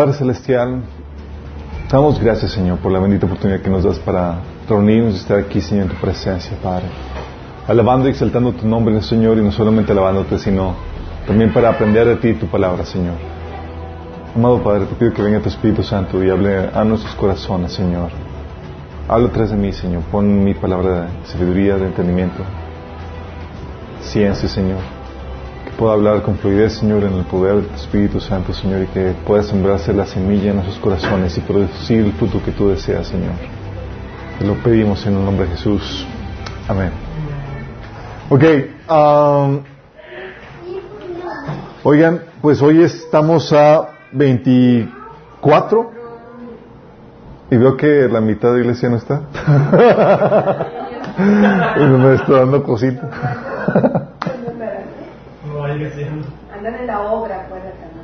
Padre Celestial, damos gracias, Señor, por la bendita oportunidad que nos das para reunirnos y estar aquí, Señor, en tu presencia, Padre. Alabando y exaltando tu nombre, Señor, y no solamente alabándote, sino también para aprender de ti tu palabra, Señor. Amado Padre, te pido que venga tu Espíritu Santo y hable a nuestros corazones, Señor. Habla atrás de mí, Señor. Pon mi palabra de sabiduría, de entendimiento, ciencia, Señor. Pueda hablar con fluidez, Señor, en el poder del Espíritu Santo, Señor, y que pueda sembrarse la semilla en nuestros corazones y producir el fruto que tú deseas, Señor. Te lo pedimos en el nombre de Jesús. Amén. Ok. Um, oigan, pues hoy estamos a 24 y veo que la mitad de la iglesia no está. y me está dando cosita. Andan en la obra,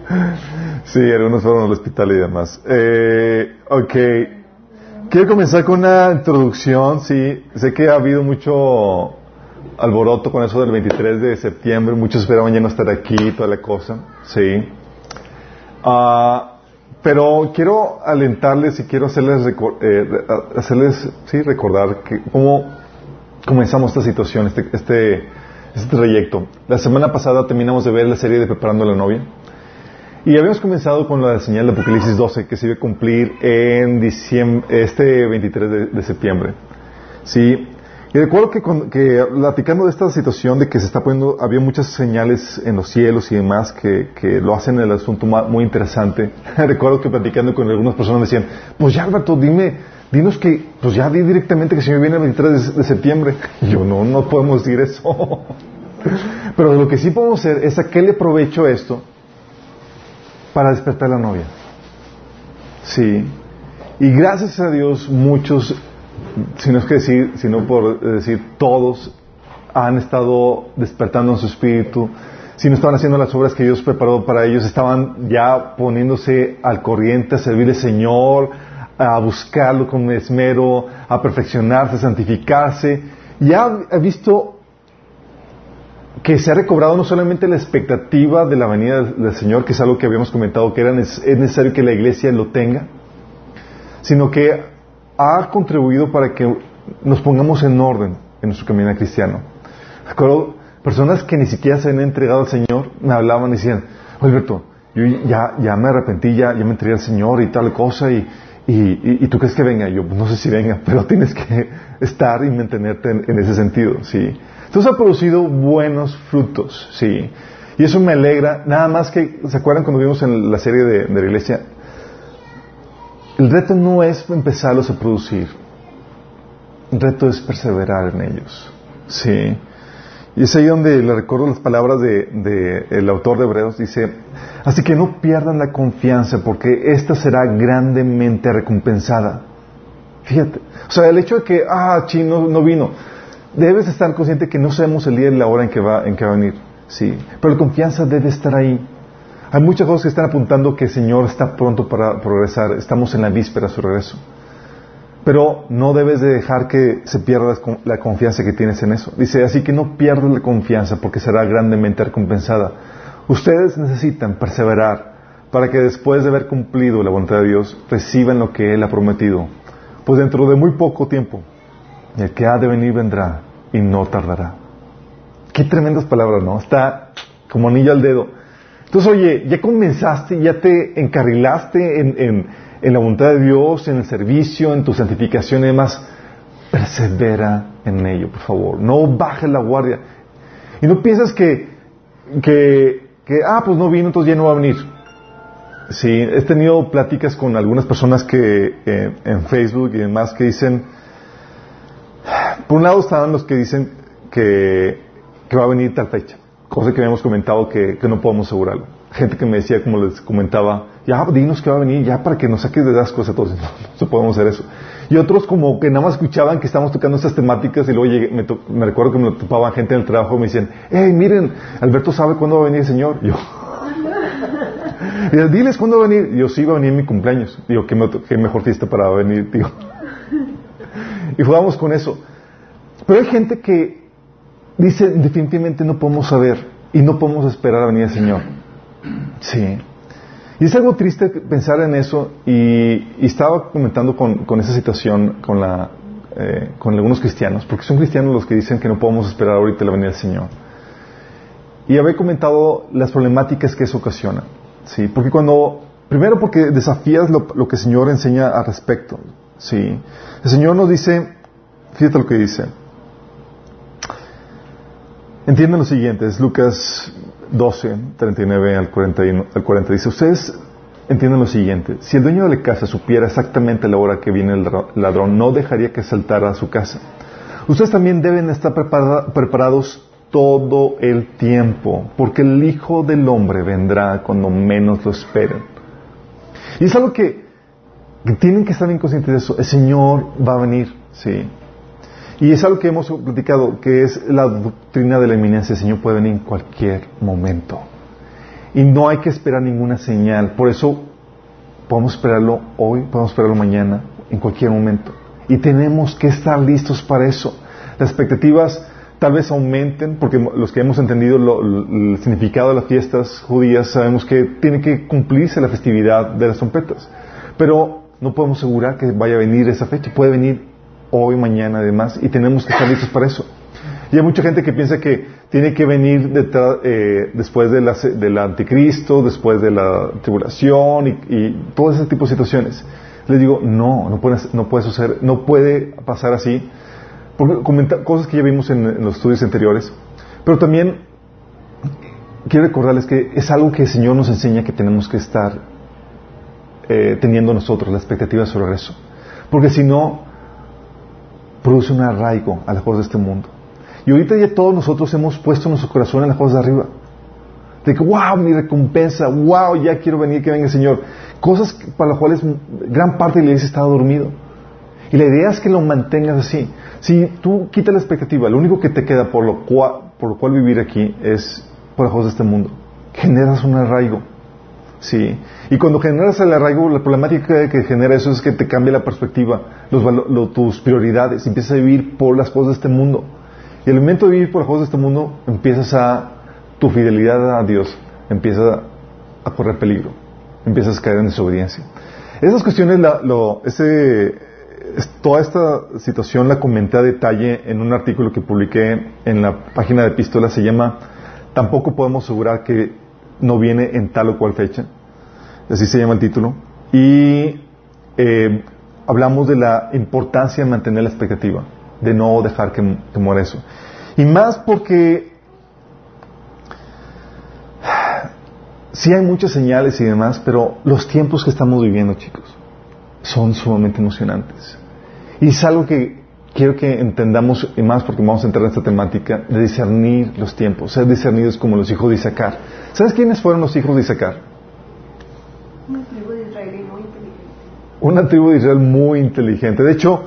Sí, algunos fueron al hospital y demás. Eh, ok. Quiero comenzar con una introducción. Sí, sé que ha habido mucho alboroto con eso del 23 de septiembre. Muchos esperaban ya no estar aquí, toda la cosa. Sí. Ah, pero quiero alentarles y quiero hacerles, eh, hacerles sí, recordar que cómo comenzamos esta situación, este, este, este trayecto. La semana pasada terminamos de ver la serie de Preparando a la novia. Y habíamos comenzado con la señal de Apocalipsis 12 que se iba a cumplir en diciembre, este 23 de, de septiembre. Sí, y recuerdo que, que, platicando de esta situación de que se está poniendo, había muchas señales en los cielos y demás que, que lo hacen el asunto muy interesante. recuerdo que platicando con algunas personas me decían, pues ya Alberto, dime, dinos que, pues ya di directamente que se me viene el 23 de, septiembre. Y yo, no, no podemos decir eso. Pero lo que sí podemos hacer es a qué le aprovecho esto para despertar a la novia. Sí. Y gracias a Dios muchos si no es que decir, sino por decir todos han estado despertando en su espíritu, si no estaban haciendo las obras que Dios preparó para ellos, estaban ya poniéndose al corriente a servir al Señor, a buscarlo con esmero, a perfeccionarse, a santificarse. Ya he visto que se ha recobrado no solamente la expectativa de la venida del Señor, que es algo que habíamos comentado que era, es necesario que la iglesia lo tenga, sino que ha contribuido para que nos pongamos en orden en nuestro camino cristiano. Recuerdo personas que ni siquiera se han entregado al Señor, me hablaban y decían, Alberto, yo ya, ya me arrepentí, ya, ya me entregué al Señor y tal cosa, y, y, y, tú crees que venga. yo, pues no sé si venga, pero tienes que estar y mantenerte en, ese sentido, ¿sí? Entonces ha producido buenos frutos, ¿sí? Y eso me alegra, nada más que, ¿se acuerdan cuando vimos en la serie de, de la iglesia? El reto no es empezarlos a producir. El reto es perseverar en ellos. Sí. Y es ahí donde le recuerdo las palabras del de, el autor de Hebreos. Dice, así que no pierdan la confianza porque esta será grandemente recompensada. Fíjate. O sea, el hecho de que, ah, chino no, vino. Debes estar consciente que no sabemos el día y la hora en que va, en que va a venir. Sí. Pero la confianza debe estar ahí. Hay muchas cosas que están apuntando que el Señor está pronto para progresar. Estamos en la víspera de su regreso. Pero no debes de dejar que se pierda la confianza que tienes en eso. Dice, así que no pierdas la confianza porque será grandemente recompensada. Ustedes necesitan perseverar para que después de haber cumplido la voluntad de Dios reciban lo que Él ha prometido. Pues dentro de muy poco tiempo, el que ha de venir vendrá y no tardará. Qué tremendas palabras, ¿no? Está como anillo al dedo. Entonces, oye, ya comenzaste, ya te encarrilaste en, la voluntad de Dios, en el servicio, en tu santificación y demás. Persevera en ello, por favor. No bajes la guardia. Y no piensas que, que, que, ah, pues no vino, entonces ya no va a venir. Sí, he tenido pláticas con algunas personas que eh, en Facebook y demás que dicen, por un lado estaban los que dicen que, que va a venir tal fecha cosa que habíamos comentado que, no podemos asegurarlo. Gente que me decía, como les comentaba, ya dinos que va a venir, ya para que nos saques de las cosas todos. No, podemos hacer eso. Y otros como que nada más escuchaban que estábamos tocando estas temáticas y luego llegué, me, recuerdo que me topaban gente en el trabajo y me decían, hey, miren, Alberto sabe cuándo va a venir el Señor. Y yo, diles cuándo va a venir. Yo, sí, va a venir en mi cumpleaños. Digo, qué, mejor fiesta para venir, tío. y jugamos con eso. Pero hay gente que dice, definitivamente no podemos saber y no podemos esperar a venir el Señor. Sí. Y es algo triste pensar en eso y, estaba comentando con, esa situación con, la, eh, con algunos cristianos, porque son cristianos los que dicen que no podemos esperar ahorita la venida del Señor. Y había comentado las problemáticas que eso ocasiona. ¿sí? Porque cuando, primero porque desafías lo, que el Señor enseña al respecto. ¿sí? El Señor nos dice, fíjate lo que dice. Entienden lo siguiente, es Lucas 12, 39 al 40, al 40 dice, ustedes entienden lo siguiente, si el dueño de la casa supiera exactamente la hora que viene el ladrón, no dejaría que saltara a su casa. Ustedes también deben estar preparados todo el tiempo, porque el Hijo del Hombre vendrá cuando menos lo esperen. Y es algo que, tienen que estar bien conscientes de eso. El Señor va a venir, sí. Y es algo que hemos platicado, que es la doctrina de la eminencia. El Señor puede venir en cualquier momento. Y no hay que esperar ninguna señal. Por eso podemos esperarlo hoy, podemos esperarlo mañana, en cualquier momento. Y tenemos que estar listos para eso. Las expectativas tal vez aumenten, porque los que hemos entendido el significado de las fiestas judías sabemos que tiene que cumplirse la festividad de las trompetas. Pero no podemos asegurar que vaya a venir esa fecha. Puede venir hoy, mañana, además, y tenemos que estar listos para eso. Y hay mucha gente que piensa que tiene que venir eh, después de del anticristo, después de la tribulación y, y, todo ese tipo de situaciones. Les digo, no, no puede, no puede suceder, no puede pasar así. Porque comentar cosas que ya vimos en, los estudios anteriores. Pero también quiero recordarles que es algo que el Señor nos enseña que tenemos que estar eh, teniendo nosotros, la expectativa sobre eso. Porque si no, produce un arraigo a las cosas de este mundo. Y ahorita ya todos nosotros hemos puesto nuestro corazón en las cosas de arriba. De que, wow, mi recompensa, wow, ya quiero venir, que venga el Señor. Cosas para las cuales gran parte de la iglesia estaba dormido. Y la idea es que lo mantengas así. Si tú quitas la expectativa, lo único que te queda por lo cual, por lo cual vivir aquí es por las cosas de este mundo. Generas un arraigo. Sí. Y cuando generas el arraigo, la problemática que genera eso es que te cambia la perspectiva, los, tus prioridades, empiezas a vivir por las cosas de este mundo. Y el momento de vivir por las cosas de este mundo, empiezas a, tu fidelidad a Dios empieza a correr peligro, empiezas a caer en desobediencia. Esas cuestiones, lo, ese, toda esta situación la comenté a detalle en un artículo que publiqué en la página de Epístola, se llama Tampoco podemos asegurar que no viene en tal o cual fecha así se llama el título, y eh, hablamos de la importancia de mantener la expectativa, de no dejar que, que muera eso. Y más porque sí hay muchas señales y demás, pero los tiempos que estamos viviendo, chicos, son sumamente emocionantes. Y es algo que quiero que entendamos, y más porque vamos a entrar en esta temática, de discernir los tiempos, ser discernidos como los hijos de Isaacar. ¿Sabes quiénes fueron los hijos de Isaacar? Una tribu de Israel muy inteligente. De hecho,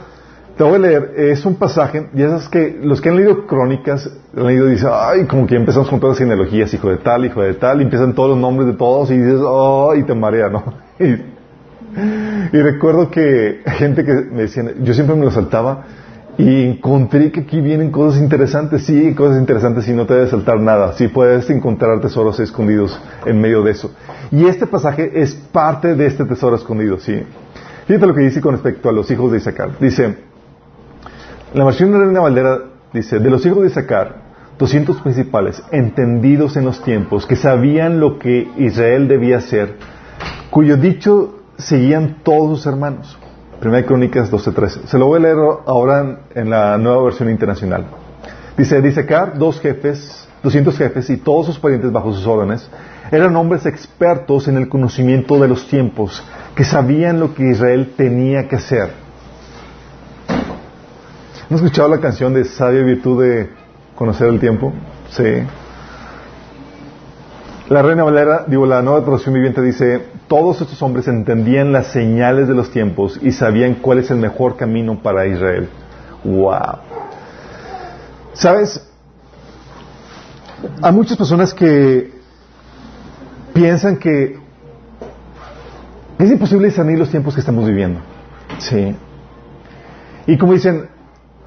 te voy a leer, es un pasaje, y es que los que han leído crónicas, han leído y dicen, ay, como que empezamos con todas las genealogías, hijo de tal, hijo de tal, y empiezan todos los nombres de todos, y dices, oh, y te marea, ¿no? Y, recuerdo que gente que me decían, yo siempre me lo saltaba, y encontré que aquí vienen cosas interesantes, sí, cosas interesantes, y no te debe saltar nada, sí puedes encontrar tesoros escondidos en medio de eso. Y este pasaje es parte de este tesoro escondido, sí. Fíjate lo que dice con respecto a los hijos de Isaacar. Dice, la versión de Reina Valdera dice, de los hijos de Isaacar, 200 principales, entendidos en los tiempos, que sabían lo que Israel debía hacer, cuyo dicho seguían todos sus hermanos. Primera Crónicas 12.13. Se lo voy a leer ahora en, la nueva versión internacional. Dice, de Isaacar, dos jefes, 200 jefes y todos sus parientes bajo sus órdenes, eran hombres expertos en el conocimiento de los tiempos, que sabían lo que Israel tenía que hacer. ¿Han escuchado la canción de Sabia Virtud de Conocer el Tiempo? Sí. La Reina Valera, digo, la nueva traducción viviente dice, todos estos hombres entendían las señales de los tiempos y sabían cuál es el mejor camino para Israel. ¡Wow! ¿Sabes? Hay muchas personas que piensan que es imposible discernir los tiempos que estamos viviendo. Sí. Y como dicen,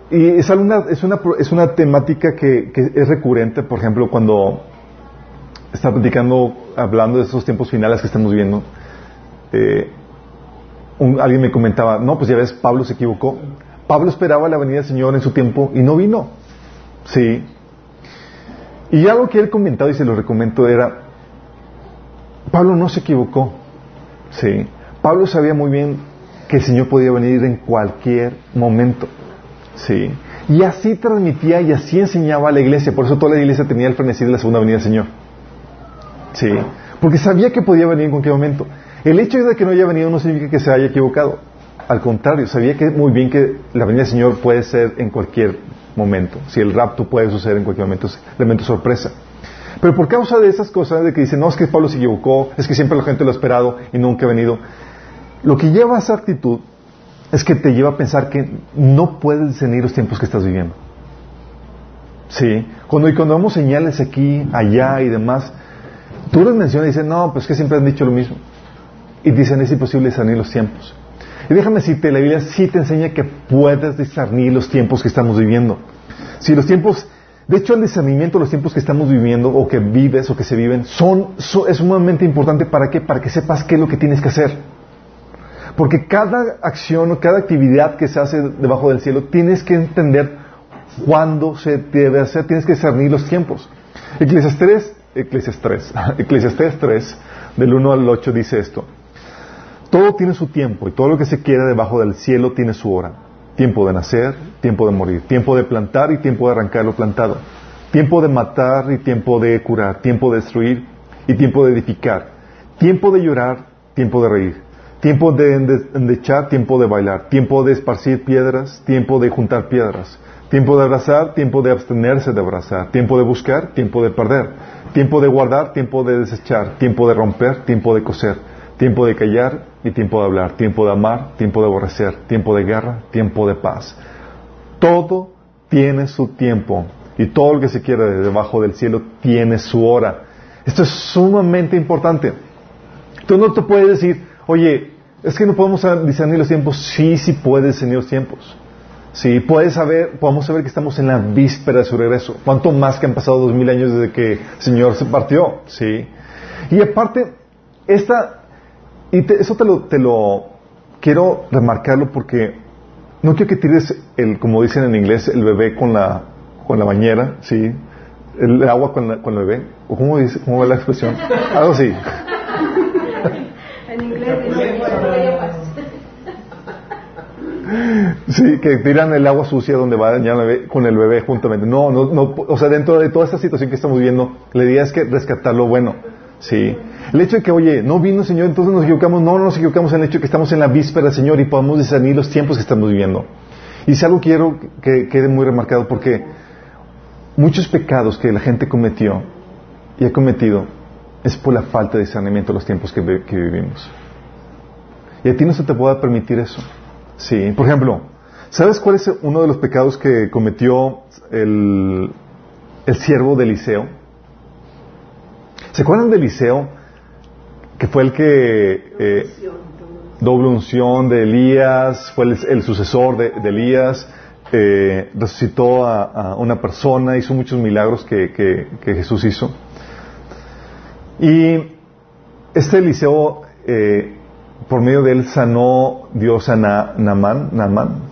y es una, es una, es una temática que, es recurrente, por ejemplo, cuando está platicando, hablando de esos tiempos finales que estamos viviendo, eh, alguien me comentaba, no, pues ya ves, Pablo se equivocó. Pablo esperaba la venida del Señor en su tiempo y no vino. Sí. Y algo que él comentado y se lo recomiendo era, Pablo no se equivocó. Sí. Pablo sabía muy bien que el Señor podía venir en cualquier momento. Sí. Y así transmitía y así enseñaba a la iglesia. Por eso toda la iglesia tenía el frenesí de la segunda venida del Señor. Sí. Porque sabía que podía venir en cualquier momento. El hecho de que no haya venido no significa que se haya equivocado. Al contrario, sabía que muy bien que la venida del Señor puede ser en cualquier momento. Si el rapto puede suceder en cualquier momento, es elemento sorpresa. Pero por causa de esas cosas, de que dicen, no, es que Pablo se equivocó, es que siempre la gente lo ha esperado y nunca ha venido, lo que lleva a esa actitud es que te lleva a pensar que no puedes discernir los tiempos que estás viviendo. Sí, cuando, y cuando vemos señales aquí, allá y demás, tú les mencionas y dicen, no, pues que siempre han dicho lo mismo. Y dicen, es imposible discernir los tiempos. Y déjame decirte, la Biblia sí te enseña que puedes discernir los tiempos que estamos viviendo. Si los tiempos, de hecho el discernimiento de los tiempos que estamos viviendo o que vives o que se viven son, es sumamente importante para qué? Para que sepas qué es lo que tienes que hacer. Porque cada acción o cada actividad que se hace debajo del cielo tienes que entender cuándo se debe hacer, tienes que discernir los tiempos. Eclesiastes 3, Eclesiastes 3, Eclesiastes 3 del 1 al 8 dice esto. Todo tiene su tiempo y todo lo que se quiera debajo del cielo tiene su hora. Tiempo de nacer, tiempo de morir, tiempo de plantar y tiempo de arrancar lo plantado. Tiempo de matar y tiempo de curar, tiempo de destruir y tiempo de edificar. Tiempo de llorar, tiempo de reír. Tiempo de endechar, tiempo de bailar. Tiempo de esparcir piedras, tiempo de juntar piedras. Tiempo de abrazar, tiempo de abstenerse de abrazar. Tiempo de buscar, tiempo de perder. Tiempo de guardar, tiempo de desechar. Tiempo de romper, tiempo de coser tiempo de callar y tiempo de hablar, tiempo de amar, tiempo de aborrecer, tiempo de guerra, tiempo de paz. Todo tiene su tiempo y todo lo que se quiere de debajo del cielo tiene su hora. Esto es sumamente importante. Tú no te puedes decir, oye, es que no podemos discernir los tiempos. Sí, sí puedes discernir los tiempos. Sí, puedes saber, podemos saber que estamos en la víspera de su regreso. ¿Cuánto más que han pasado dos mil años desde que el Señor se partió? Sí. Y aparte, esta y eso te lo, te lo quiero remarcarlo porque no quiero que tires el, como dicen en inglés, el bebé con la, con la bañera, ¿sí? El, agua con, la, con el bebé. ¿O cómo, dice, cómo va la expresión? Algo así. En inglés Sí, que tiran el agua sucia donde va dañar bebé, con el bebé juntamente. No, no, no, o sea, dentro de toda esta situación que estamos viviendo, la idea es que rescatar lo bueno. Sí. El hecho de que, oye, no vino el Señor, entonces nos equivocamos. No, no nos equivocamos en el hecho de que estamos en la víspera del Señor y podemos discernir los tiempos que estamos viviendo. Y si algo quiero que quede muy remarcado porque muchos pecados que la gente cometió y ha cometido es por la falta de discernimiento de los tiempos que, vivimos. Y a ti no se te puede permitir eso. Sí. Por ejemplo, ¿sabes cuál es uno de los pecados que cometió el, el siervo de Eliseo? ¿Se acuerdan de Eliseo? Que fue el que... Eh, doble unción de Elías, fue el, sucesor de, Elías, eh, resucitó a, una persona, hizo muchos milagros que, Jesús hizo. Y este Eliseo, eh, por medio de él, sanó Dios a Naamán, Naamán,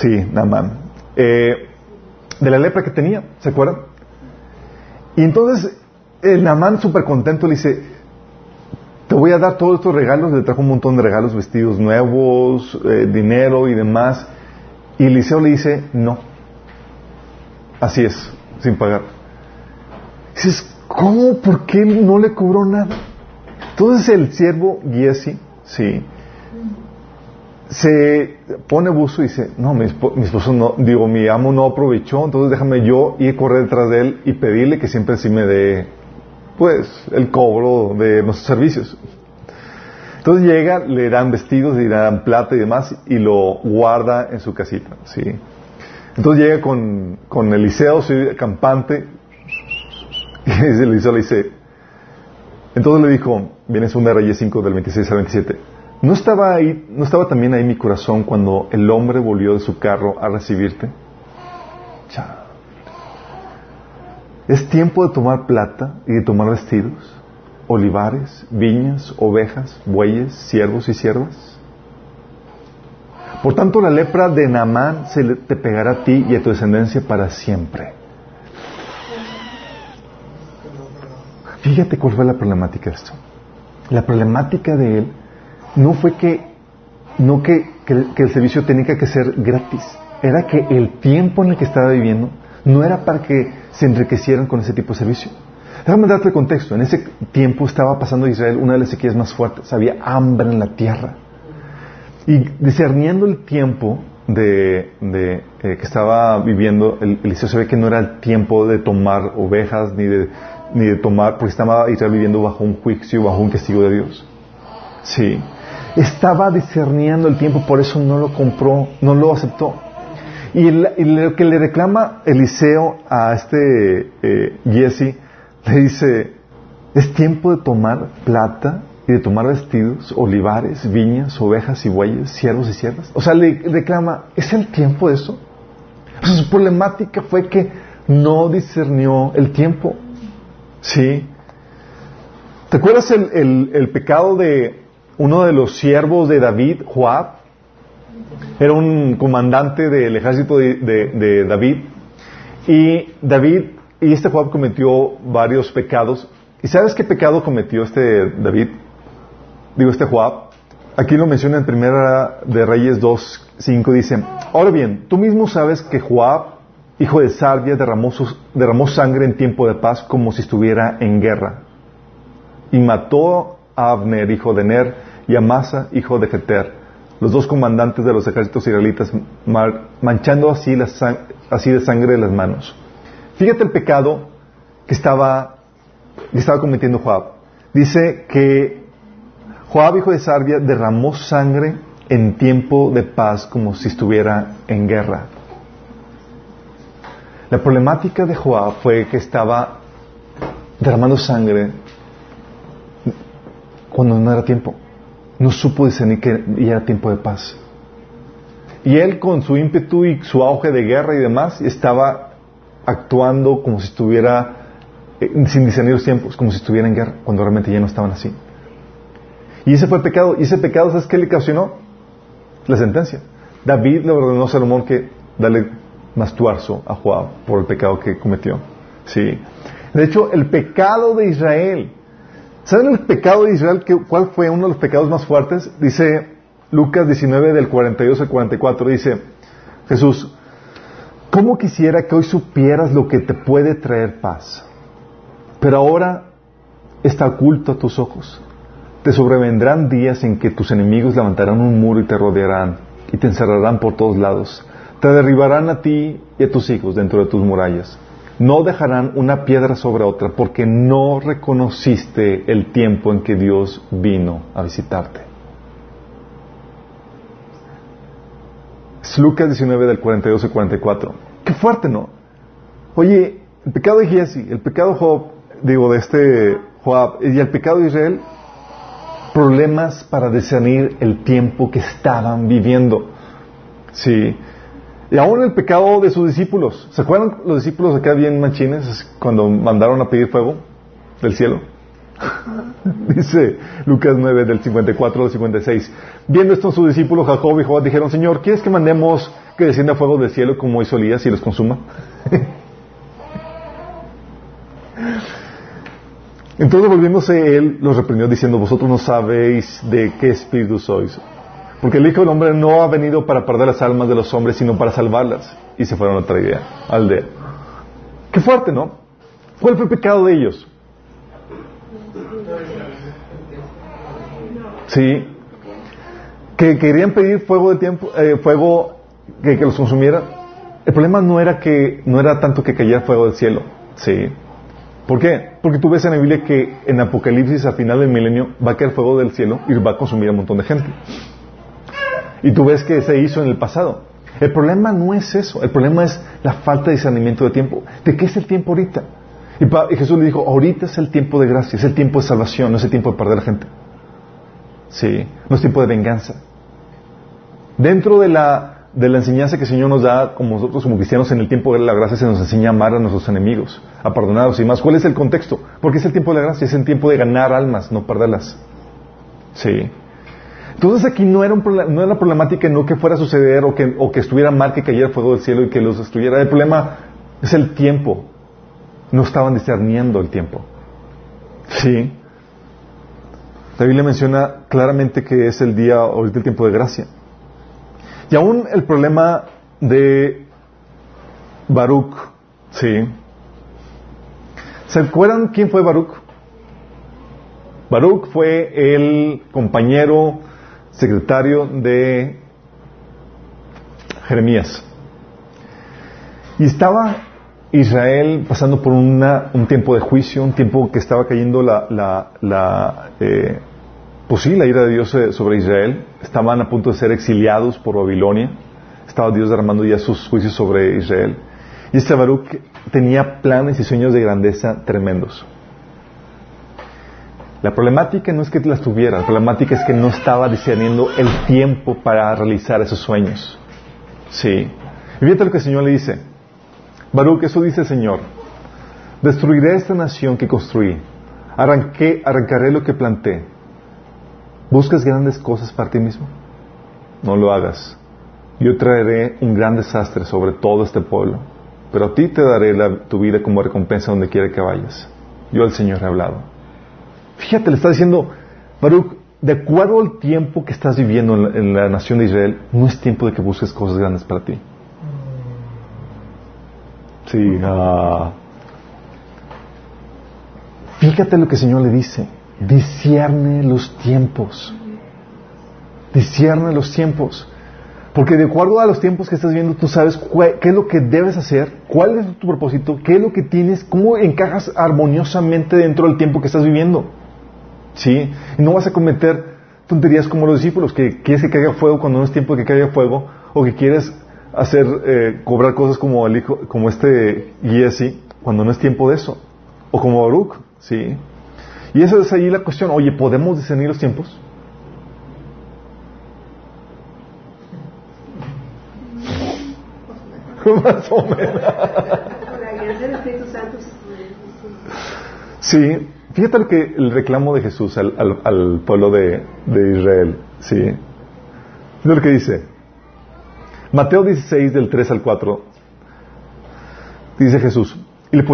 sí, Naamán, de la lepra que tenía, ¿se acuerdan? Y entonces el Namán súper contento le dice, te voy a dar todos estos regalos, le trajo un montón de regalos, vestidos nuevos, eh, dinero y demás. Y Eliseo le dice, no. Así es, sin pagar. dices, ¿cómo? ¿Por qué no le cobró nada? Entonces el siervo Giesi, sí, se pone buzo y dice, no, mi, esposo no, digo, mi amo no aprovechó, entonces déjame yo ir a correr detrás de él y pedirle que siempre sí me dé pues el cobro de nuestros servicios. Entonces llega, le dan vestidos, le dan plata y demás y lo guarda en su casita, ¿sí? Entonces llega con, con Eliseo, su campante, y Eliseo le dice, entonces le dijo, viene de Reyes 5 del 26 al 27, ¿no estaba, ahí, ¿no estaba también ahí mi corazón cuando el hombre volvió de su carro a recibirte? Chao. Es tiempo de tomar plata y de tomar vestidos. olivares, viñas, ovejas, bueyes, siervos y siervas? Por tanto, la lepra de Naamán se te pegará a ti y a tu descendencia para siempre. Fíjate cuál fue la problemática de esto. La problemática de él no fue que, no que, que el servicio tenía que ser gratis, era que el tiempo en el que estaba viviendo no era para que se enriquecieran con ese tipo de servicio. Déjame darte el contexto. En ese tiempo estaba pasando Israel una de las sequías más fuertes. Había hambre en la tierra. Y discerniendo el tiempo de, eh, que estaba viviendo, Eliseo se ve que no era el tiempo de tomar ovejas ni de, ni de tomar, porque estaba Israel viviendo bajo un juicio, bajo un castigo de Dios. Sí. Estaba discerniendo el tiempo, por eso no lo compró, no lo aceptó. Y, lo que le reclama Eliseo a este eh, Jesse, le dice, es tiempo de tomar plata y de tomar vestidos, olivares, viñas, ovejas y bueyes, siervos y siervas. O sea, le reclama, ¿es el tiempo de eso? su problemática fue que no discernió el tiempo. ¿Sí? ¿Te acuerdas el, el, pecado de uno de los siervos de David, Joab? Era un comandante del ejército de, David. Y David y este Joab cometió varios pecados. ¿Y sabes qué pecado cometió este David? Digo, este Joab. Aquí lo menciona en Primera de Reyes 2, 5, dice, ahora bien, tú mismo sabes que Joab, hijo de Sarvia, derramó, derramó sangre en tiempo de paz como si estuviera en guerra. Y mató a Abner, hijo de Ner, y a Masa, hijo de Jeter, los dos comandantes de los ejércitos israelitas, manchando así, así de sangre las manos. Fíjate el pecado que estaba, que estaba cometiendo Joab. Dice que Joab, hijo de Sarbia, derramó sangre en tiempo de paz como si estuviera en guerra. La problemática de Joab fue que estaba derramando sangre cuando no era tiempo. No supo discernir que ya era tiempo de paz. Y él con su ímpetu y su auge de guerra y demás estaba actuando como si estuviera, eh, sin discernir los tiempos, como si estuviera en guerra, cuando realmente ya no estaban así. Y ese fue el pecado. Y ese pecado, ¿sabes qué le ocasionó? La sentencia. David le ordenó a Salomón que dale mastuarzo a Joab por el pecado que cometió. Sí. De hecho, el pecado de Israel. ¿Saben el pecado de Israel? ¿Cuál fue uno de los pecados más fuertes? Dice Lucas 19 del 42 al 44. Dice Jesús, ¿Cómo quisiera que hoy supieras lo que te puede traer paz? Pero ahora está oculto a tus ojos. Te sobrevendrán días en que tus enemigos levantarán un muro y te rodearán y te encerrarán por todos lados. Te derribarán a ti y a tus hijos dentro de tus murallas. No dejarán una piedra sobre otra porque no reconociste el tiempo en que Dios vino a visitarte. Es Lucas 19 del 42 al 44. Qué fuerte, ¿no? Oye, el pecado de Jesse, el pecado de Job, digo, de este Joab, y el pecado de Israel, problemas para discernir el tiempo que estaban viviendo. Sí. Y aún el pecado de sus discípulos. ¿Se acuerdan los discípulos acá bien machines cuando mandaron a pedir fuego del cielo? Dice Lucas 9 del 54 al 56. Viendo esto sus discípulos Jacob y Joab dijeron, Señor, ¿quieres que mandemos que descienda fuego del cielo como hizo Elías y los consuma? Entonces volviéndose él, los reprendió diciendo, vosotros no sabéis de qué espíritu sois. Porque el Hijo del Hombre no ha venido para perder las almas de los hombres, sino para salvarlas. Y se fueron a otra idea, aldea. Qué fuerte, ¿no? ¿Cuál fue el pecado de ellos? Sí. Que querían pedir fuego de tiempo, eh, fuego que, los consumiera. El problema no era que, no era tanto que cayera fuego del cielo. Sí. ¿Por qué? Porque tú ves en la Biblia que en Apocalipsis al final del milenio va a caer fuego del cielo y va a consumir a un montón de gente. Y tú ves que se hizo en el pasado. El problema no es eso, el problema es la falta de discernimiento de tiempo. ¿De qué es el tiempo ahorita? Y, Jesús le dijo, ahorita es el tiempo de gracia, es el tiempo de salvación, no es el tiempo de perder a gente. Sí, no es tiempo de venganza. Dentro de la de la enseñanza que el Señor nos da, como nosotros como cristianos en el tiempo de la gracia, se nos enseña a amar a nuestros enemigos, a perdonarlos y más. ¿Cuál es el contexto? Porque es el tiempo de la gracia, es el tiempo de ganar almas, no perderlas. Sí. Entonces aquí no era, un, no era problemática no que fuera a suceder o que, o que estuviera mal que cayera fuego del cielo y que los destruyera. El problema es el tiempo. No estaban discerniendo el tiempo. Sí. La Biblia menciona claramente que es el día, ahorita el tiempo de gracia. Y aún el problema de Baruch, ¿sí? ¿Se acuerdan quién fue Baruch? Baruch fue el compañero secretario de Jeremías. Y estaba Israel pasando por un tiempo de juicio, un tiempo que estaba cayendo la, la, eh, pues sí, la ira de Dios eh, sobre Israel. Estaban a punto de ser exiliados por Babilonia. Estaba Dios derramando ya sus juicios sobre Israel. Y este Baruch tenía planes y sueños de grandeza tremendos. La problemática no es que las tuviera, la problemática es que no estaba discerniendo el tiempo para realizar esos sueños. Sí. Y fíjate lo que el Señor le dice. Baruch, eso dice el Señor. Destruiré esta nación que construí. Arranqué, arrancaré lo que planté. ¿Buscas grandes cosas para ti mismo? No lo hagas. Yo traeré un gran desastre sobre todo este pueblo, pero a ti te daré tu vida como recompensa donde quiera que vayas. Yo el Señor he hablado. Fíjate, le está diciendo, Baruch, de acuerdo al tiempo que estás viviendo en la, nación de Israel, no es tiempo de que busques cosas grandes para ti. Sí, ah. fíjate lo que el Señor le dice. Discierne los tiempos. Discierne los tiempos. Porque de acuerdo a los tiempos que estás viendo, tú sabes qué es lo que debes hacer, cuál es tu propósito, qué es lo que tienes, cómo encajas armoniosamente dentro del tiempo que estás viviendo. ¿Sí? Y no vas a cometer tonterías como los discípulos, que quieres que caiga fuego cuando no es tiempo de que caiga fuego, o que quieres hacer, eh, cobrar cosas como el hijo, como este Giesi, cuando no es tiempo de eso. O como Baruch, ¿sí? Y esa es ahí la cuestión. Oye, ¿podemos discernir los tiempos? Más o menos. Sí, fíjate lo que el reclamo de Jesús al, pueblo de, Israel. Sí. Fíjate lo que dice. Mateo 16, del 3 al 4. Dice Jesús. Y le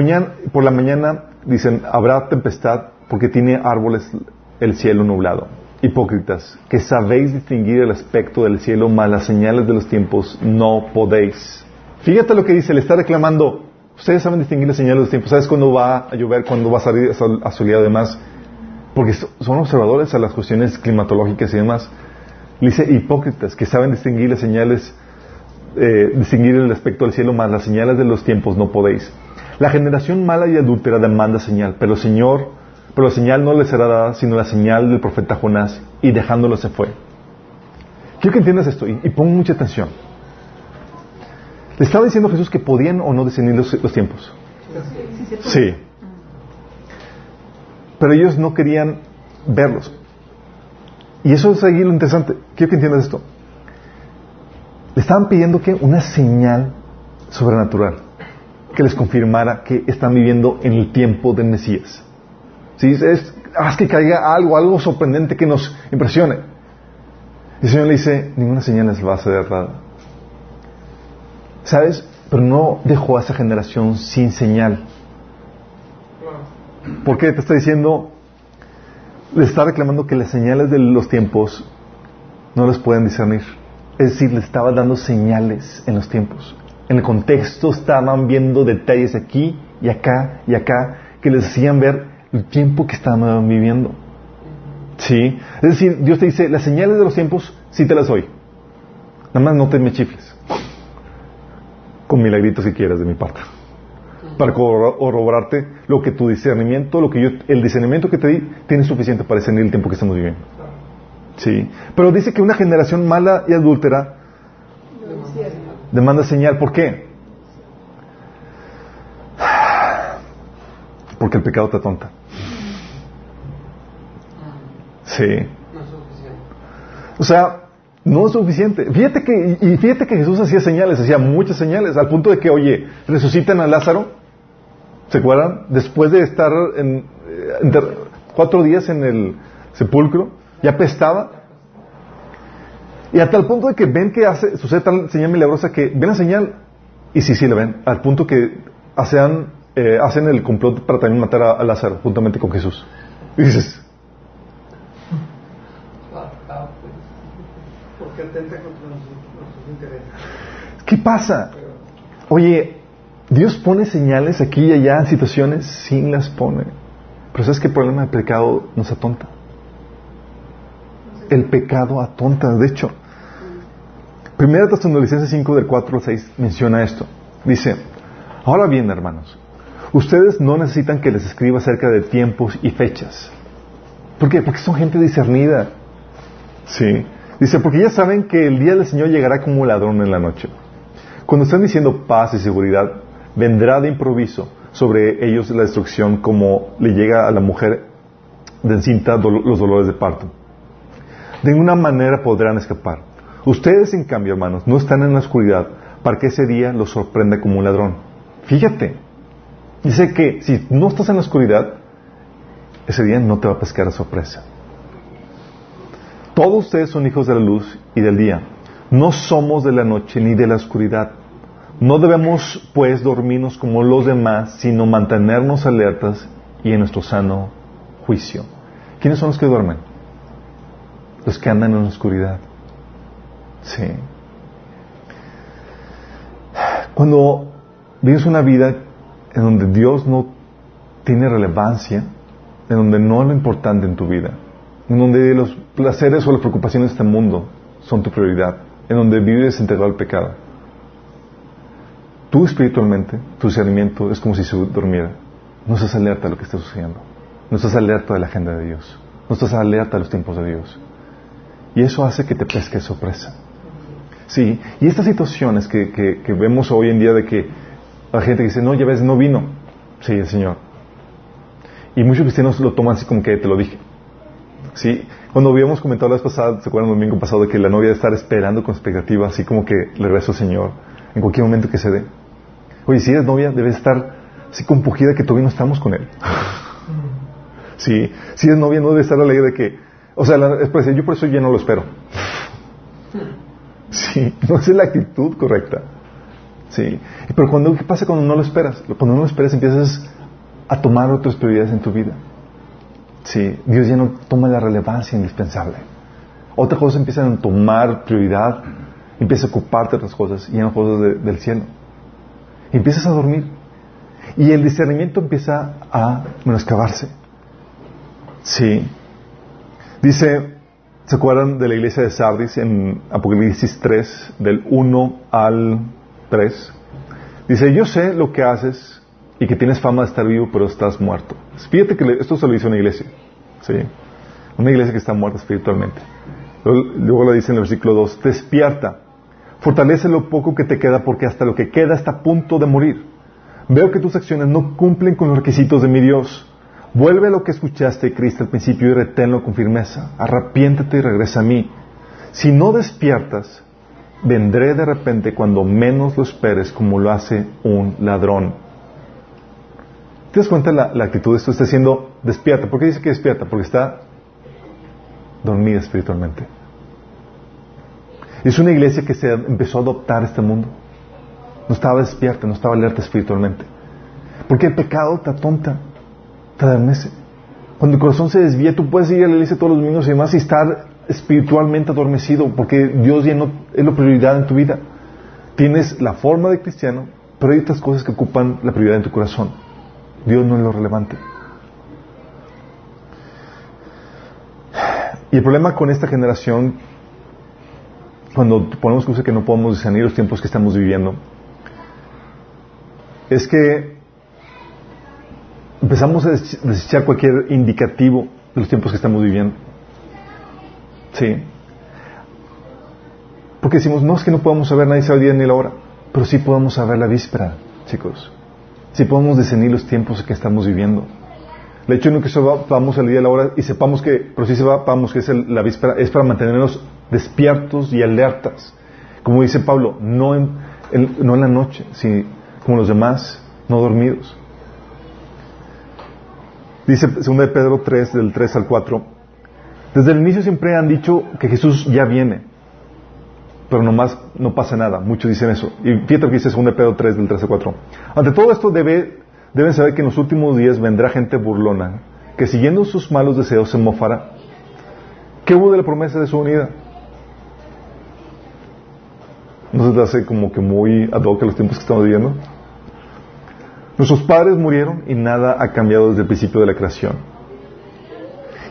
por la mañana, dicen, habrá tempestad porque tiene árboles el cielo nublado. Hipócritas, que sabéis distinguir el aspecto del cielo, mas las señales de los tiempos no podéis. Fíjate lo que dice, le está reclamando, ustedes saben distinguir las señales de los tiempos, ¿sabes cuándo va a llover, cuándo va a salir asoleado y demás? Porque son observadores a las cuestiones climatológicas y demás. Le dice, hipócritas, que saben distinguir las señales, eh, distinguir el aspecto del cielo, mas las señales de los tiempos no podéis. La generación mala y adúltera demanda señal, pero el Señor pero la señal no le será dada, sino la señal del profeta Jonás, y dejándolo se fue. Quiero que entiendas esto y, pon mucha atención. Le estaba diciendo Jesús que podían o no discernir los, tiempos. Sí. Pero ellos no querían verlos. Y eso es ahí lo interesante. Quiero que entiendas esto. Le estaban pidiendo que una señal sobrenatural que les confirmara que están viviendo en el tiempo del Mesías. Si es, haz que caiga algo, algo sorprendente que nos impresione. Y el Señor le dice, ninguna señal les va a ser dada. ¿Sabes? Pero no dejó a esa generación sin señal. ¿Por qué? Te está diciendo, le está reclamando que las señales de los tiempos no las pueden discernir. Es decir, le estaba dando señales en los tiempos. En el contexto estaban viendo detalles aquí y acá y acá que les hacían ver el tiempo que estamos viviendo. ¿Sí? Es decir, Dios te dice, las señales de los tiempos sí te las doy. Nada más no te me chifles. Con milagritos si quieres de mi parte. Para corroborarte lo que tu discernimiento, lo que yo, el discernimiento que te di, tiene suficiente para discernir el tiempo que estamos viviendo. Sí. Pero dice que una generación mala y adúltera demanda señal. ¿Por qué? Porque el pecado te tonta. Sí. O sea, no es suficiente. Fíjate que, y fíjate que Jesús hacía señales, hacía muchas señales, al punto de que, oye, resucitan a Lázaro, ¿se acuerdan? Después de estar en, eh, cuatro días en el sepulcro, ya pestaba. Y hasta el punto de que ven que hace, sucede tal señal milagrosa que ven la señal y sí, sí la ven, al punto que hacen, eh, hacen el complot para también matar a, a Lázaro juntamente con Jesús. Y dices, ¿Qué pasa? Oye, Dios pone señales aquí y allá en situaciones, sin las pone. Pero ¿sabes qué problema del pecado nos atonta? El pecado atonta, de hecho. Primera Tesalonicenses 5 del 4 al 6 menciona esto. Dice, ahora bien, hermanos, ustedes no necesitan que les escriba acerca de tiempos y fechas. ¿Por qué? Porque son gente discernida. Sí. Dice, porque ya saben que el día del Señor llegará como un ladrón en la noche. Cuando están diciendo paz y seguridad, vendrá de improviso sobre ellos la destrucción como le llega a la mujer de encinta los dolores de parto. De ninguna manera podrán escapar. Ustedes, en cambio, hermanos, no están en la oscuridad para que ese día los sorprenda como un ladrón. Fíjate, dice que si no estás en la oscuridad, ese día no te va a pescar a sorpresa. Todos ustedes son hijos de la luz y del día. No somos de la noche ni de la oscuridad. No debemos, pues, dormirnos como los demás, sino mantenernos alertas y en nuestro sano juicio. ¿Quiénes son los que duermen? Los que andan en la oscuridad. Sí. Cuando vives una vida en donde Dios no tiene relevancia, en donde no es lo importante en tu vida, en donde los placeres o las preocupaciones de este mundo son tu prioridad, en donde vives entregado al pecado. Tú espiritualmente, tu discernimiento es como si se durmiera. No estás alerta a lo que está sucediendo. No estás alerta de la agenda de Dios. No estás alerta a los tiempos de Dios. Y eso hace que te pesque sorpresa. Sí, y estas situaciones que, que, vemos hoy en día de que la gente dice, no, ya ves, no vino. Sí, el Señor. Y muchos cristianos lo toman así como que te lo dije. Sí, cuando habíamos comentado la vez pasada, ¿se acuerdan el domingo pasado de que la novia debe estar esperando con expectativa, así como que le rezo al Señor en cualquier momento que se dé? Oye, si eres novia, debe estar así compugida que todavía no estamos con él. sí, si eres novia, no debe estar alegre de que, o sea, la, es yo por eso ya no lo espero. sí, no es la actitud correcta. Sí, pero cuando, ¿qué pasa cuando no lo esperas? Cuando no lo esperas empiezas a tomar otras prioridades en tu vida. Sí, Dios ya no toma la relevancia indispensable. Otras cosas empiezan a tomar prioridad, empiezas a ocuparte de otras cosas y en las cosas del cielo. Empiezas a dormir. Y el discernimiento empieza a menoscabarse. Sí. Dice, ¿se acuerdan de la iglesia de Sardis en Apocalipsis 3, del 1 al 3? Dice, yo sé lo que haces y que tienes fama de estar vivo, pero estás muerto. Fíjate que esto se lo dice una iglesia. ¿sí? Una iglesia que está muerta espiritualmente. Luego, lo dice en el versículo 2, despierta, fortalece lo poco que te queda porque hasta lo que queda está a punto de morir. Veo que tus acciones no cumplen con los requisitos de mi Dios. Vuelve a lo que escuchaste, Cristo, al principio y reténlo con firmeza. Arrepiéntete y regresa a mí. Si no despiertas, vendré de repente cuando menos lo esperes, como lo hace un ladrón. ¿Te das cuenta la, actitud de esto? Está diciendo despierta. ¿Por qué dice que despierta? Porque está dormida espiritualmente. Es una iglesia que se empezó a adoptar este mundo. No estaba despierta, no estaba alerta espiritualmente. Porque el pecado te atonta, te adormece. Cuando el corazón se desvía, tú puedes ir a la iglesia todos los domingos y demás y estar espiritualmente adormecido, porque Dios ya no es la prioridad en tu vida. Tienes la forma de cristiano, pero hay otras cosas que ocupan la prioridad en tu corazón. Dios no es lo relevante. Y el problema con esta generación, cuando ponemos cosas que no podemos discernir los tiempos que estamos viviendo, es que empezamos a desechar cualquier indicativo de los tiempos que estamos viviendo. Sí. Porque decimos, no es que no podamos saber, nadie sabe el día ni la hora, pero sí podemos saber la víspera, chicos si podemos discernir los tiempos que estamos viviendo. El hecho de que sepamos el día y la hora y sepamos que, pero si sepamos que es la víspera, es para mantenernos despiertos y alertas. Como dice Pablo, no en, no en la noche, sino como los demás, no dormidos. Dice 2 de Pedro 3, del 3 al 4. Desde el inicio siempre han dicho que Jesús ya viene, pero nomás no pasa nada. Muchos dicen eso. Y fíjate que dice 2 de Pedro 3, del 3 al 4. Ante todo esto debe, deben saber que en los últimos días vendrá gente burlona, que siguiendo sus malos deseos se mofará. ¿Qué hubo de la promesa de su unidad? ¿No se te hace como que muy ad hoc a los tiempos que estamos viviendo? Nuestros padres murieron y nada ha cambiado desde el principio de la creación.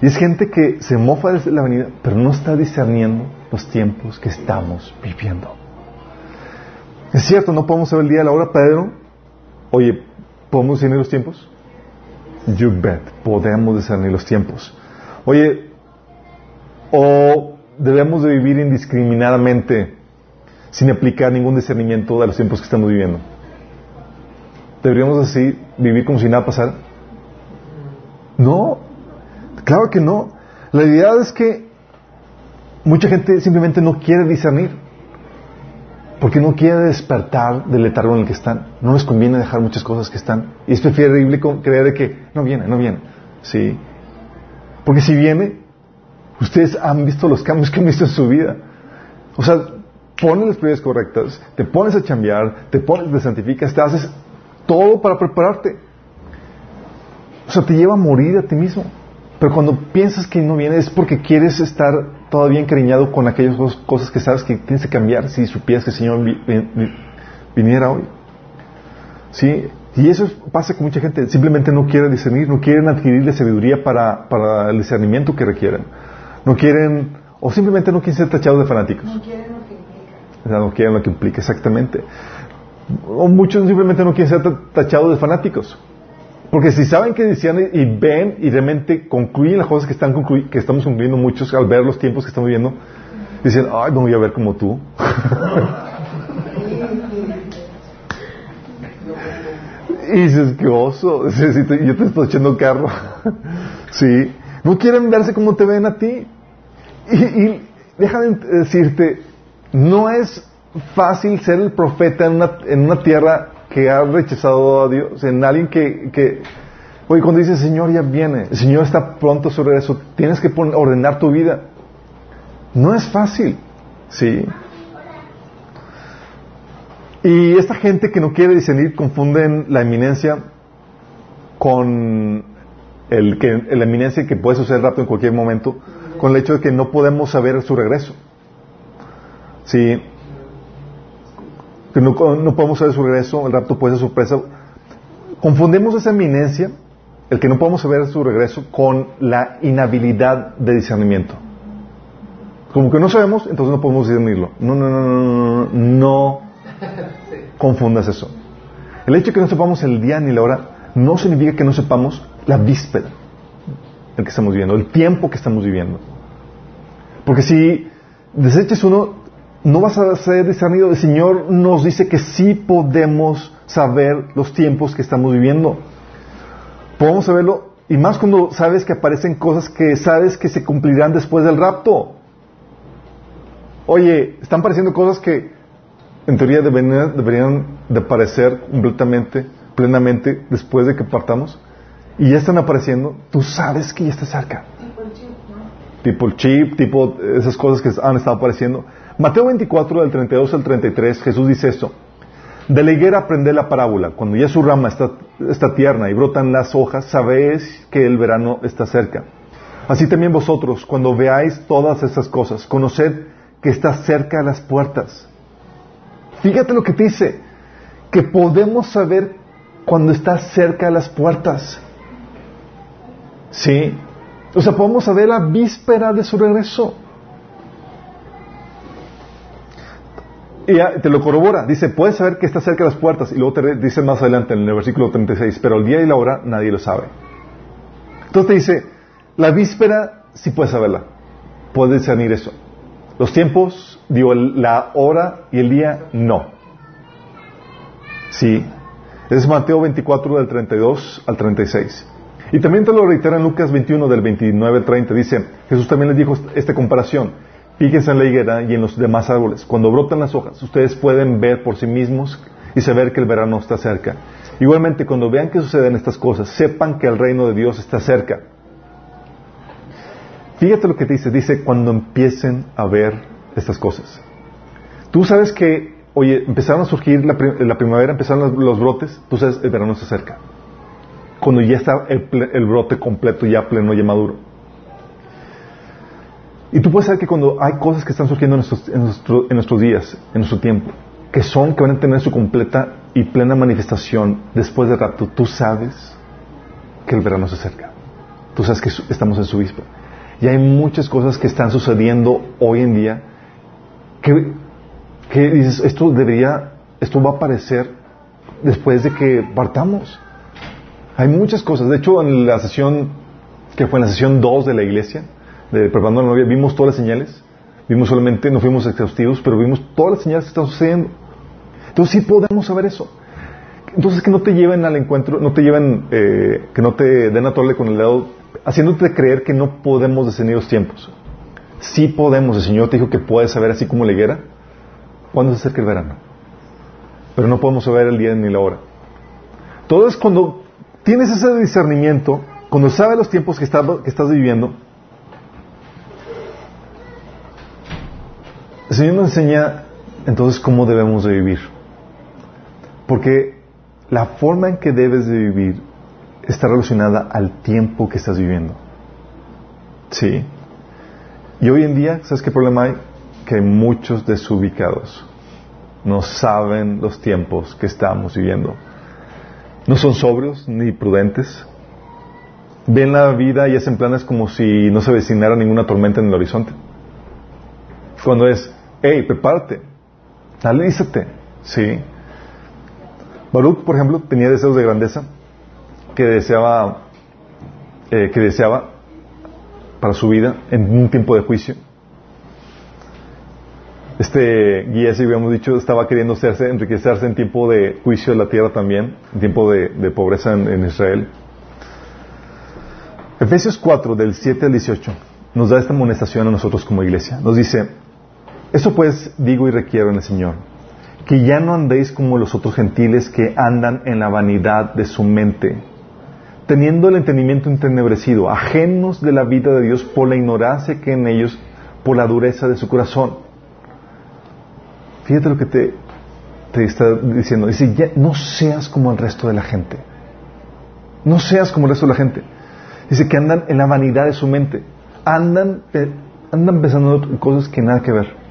Y es gente que se mofa desde la venida, pero no está discerniendo los tiempos que estamos viviendo. Es cierto, no podemos saber el día y la hora, pero, oye, ¿podemos discernir los tiempos? You bet, podemos discernir los tiempos. Oye, o debemos de vivir indiscriminadamente sin aplicar ningún discernimiento de los tiempos que estamos viviendo. ¿Deberíamos así vivir como si nada pasara? No, claro que no. La realidad es que mucha gente simplemente no quiere discernir. Porque no quiere despertar del letargo en el que están. No les conviene dejar muchas cosas que están. Y es preferible creer que no viene, no viene. Sí. Porque si viene, ustedes han visto los cambios que han visto en su vida. O sea, pones las prioridades correctas, te pones a chambear, te pones, te santificas, te haces todo para prepararte. O sea, te lleva a morir a ti mismo. Pero cuando piensas que no viene es porque quieres estar todavía encariñado con aquellas cosas que sabes que tienes que cambiar si supieras que el Señor viniera hoy. ¿Sí? Y eso pasa con mucha gente. Simplemente no quiere discernir, no quieren adquirir la sabiduría para, para el discernimiento que requieren. No quieren, o simplemente no quieren ser tachados de fanáticos. No quieren lo que implica. no quieren lo que implica, exactamente. O muchos simplemente no quieren ser tachados de fanáticos. Porque si saben que decían y ven y realmente concluyen las cosas que, están que estamos concluyendo muchos al ver los tiempos que estamos viviendo, dicen, ay, no voy a ver como tú. y dices, qué oso, yo te estoy echando carro. sí, no quieren verse como te ven a ti. Y, y déjame decirte, no es fácil ser el profeta en una, en una tierra que ha rechazado a Dios, en alguien que, que oye, cuando dice Señor ya viene, el Señor está pronto sobre eso, tienes que ordenar tu vida. No es fácil, ¿sí? Y esta gente que no quiere discernir confunden la eminencia con el que, la eminencia que puede suceder rápido en cualquier momento, con el hecho de que no podemos saber su regreso. Sí, que no, podemos saber su regreso, el rapto puede ser sorpresa. Confundimos esa eminencia, el que no podemos saber su regreso, con la inhabilidad de discernimiento. Como que no sabemos, entonces no podemos discernirlo. No, no, no, no, no, no, confundas eso. El hecho de que no sepamos el día ni la hora no significa que no sepamos la víspera el que estamos viviendo, el tiempo que estamos viviendo. Porque si deseches uno, no vas a ser discernido. El Señor nos dice que sí podemos saber los tiempos que estamos viviendo. Podemos saberlo, y más cuando sabes que aparecen cosas que sabes que se cumplirán después del rapto. Oye, están apareciendo cosas que en teoría deberían, deberían de aparecer completamente, plenamente después de que partamos. Y ya están apareciendo, tú sabes que ya está cerca. Tipo el chip, ¿no? Tipo el chip, tipo esas cosas que han estado apareciendo. Mateo 24, del 32 al 33, Jesús dice esto. De la higuera aprende la parábola. Cuando ya su rama está, está tierna y brotan las hojas, sabéis que el verano está cerca. Así también vosotros, cuando veáis todas esas cosas, conoced que está cerca de las puertas. Fíjate lo que dice, que podemos saber cuando está cerca de las puertas. ¿Sí? O sea, podemos saber la víspera de su regreso. Y te lo corrobora. Dice, puedes saber que está cerca de las puertas. Y luego te dice más adelante en el versículo 36, pero el día y la hora nadie lo sabe. Entonces te dice, la víspera sí puedes saberla. Puedes discernir eso. Los tiempos, digo, la hora y el día, no. Sí. Es Mateo 24 del 32 al 36. Y también te lo reitera en Lucas 21 del 29 al 30. Dice, Jesús también les dijo esta comparación. Fíjense en la higuera y en los demás árboles. Cuando brotan las hojas, ustedes pueden ver por sí mismos y saber que el verano está cerca. Igualmente, cuando vean que suceden estas cosas, sepan que el reino de Dios está cerca. Fíjate lo que dice. Dice, cuando empiecen a ver estas cosas. Tú sabes que, oye, empezaron a surgir la, primavera, empezaron los, brotes, tú sabes, el verano está cerca. Cuando ya está el, el brote completo, ya pleno, ya maduro. Y tú puedes saber que cuando hay cosas que están surgiendo en nuestros, días, en nuestro tiempo, que son, que van a tener su completa y plena manifestación después de rato, tú sabes que el verano se acerca. Tú sabes que estamos en su víspera. Y hay muchas cosas que están sucediendo hoy en día que, que dices, esto debería, esto va a aparecer después de que partamos. Hay muchas cosas. De hecho, en la sesión, que fue en la sesión 2 de la iglesia, de preparando la novia, vimos todas las señales, vimos solamente, no fuimos exhaustivos, pero vimos todas las señales que están sucediendo. Entonces sí podemos saber eso. Entonces que no te lleven al encuentro, no te lleven, eh, que no te den a torle con el dedo, haciéndote creer que no podemos descender los tiempos. Sí podemos, el Señor te dijo que puedes saber así como la higuera, cuándo se acerca el verano. Pero no podemos saber el día ni la hora. Entonces cuando tienes ese discernimiento, cuando sabes los tiempos que, que estás viviendo, El Señor nos enseña entonces cómo debemos de vivir. Porque la forma en que debes de vivir está relacionada al tiempo que estás viviendo. Sí. Y hoy en día, ¿sabes qué problema hay? Que muchos desubicados. No saben los tiempos que estamos viviendo. No son sobrios ni prudentes. Ven la vida y hacen planes como si no se avecinara ninguna tormenta en el horizonte. Cuando es, hey, prepárate, alízate, ¿sí? Baruch, por ejemplo, tenía deseos de grandeza que deseaba, eh, que deseaba para su vida en un tiempo de juicio. Este guía, si habíamos dicho, estaba queriendo hacerse, enriquecerse en tiempo de juicio de la tierra también, en tiempo de, pobreza en, en, Israel. Efesios 4, del 7 al 18, nos da esta amonestación a nosotros como iglesia. Nos dice, eso pues digo y requiero en el Señor, que ya no andéis como los otros gentiles que andan en la vanidad de su mente, teniendo el entendimiento entenebrecido, ajenos de la vida de Dios por la ignorancia que en ellos, por la dureza de su corazón. Fíjate lo que te, está diciendo. Dice, no seas como el resto de la gente. No seas como el resto de la gente. Dice que andan en la vanidad de su mente. Andan, andan pensando en cosas que nada que ver.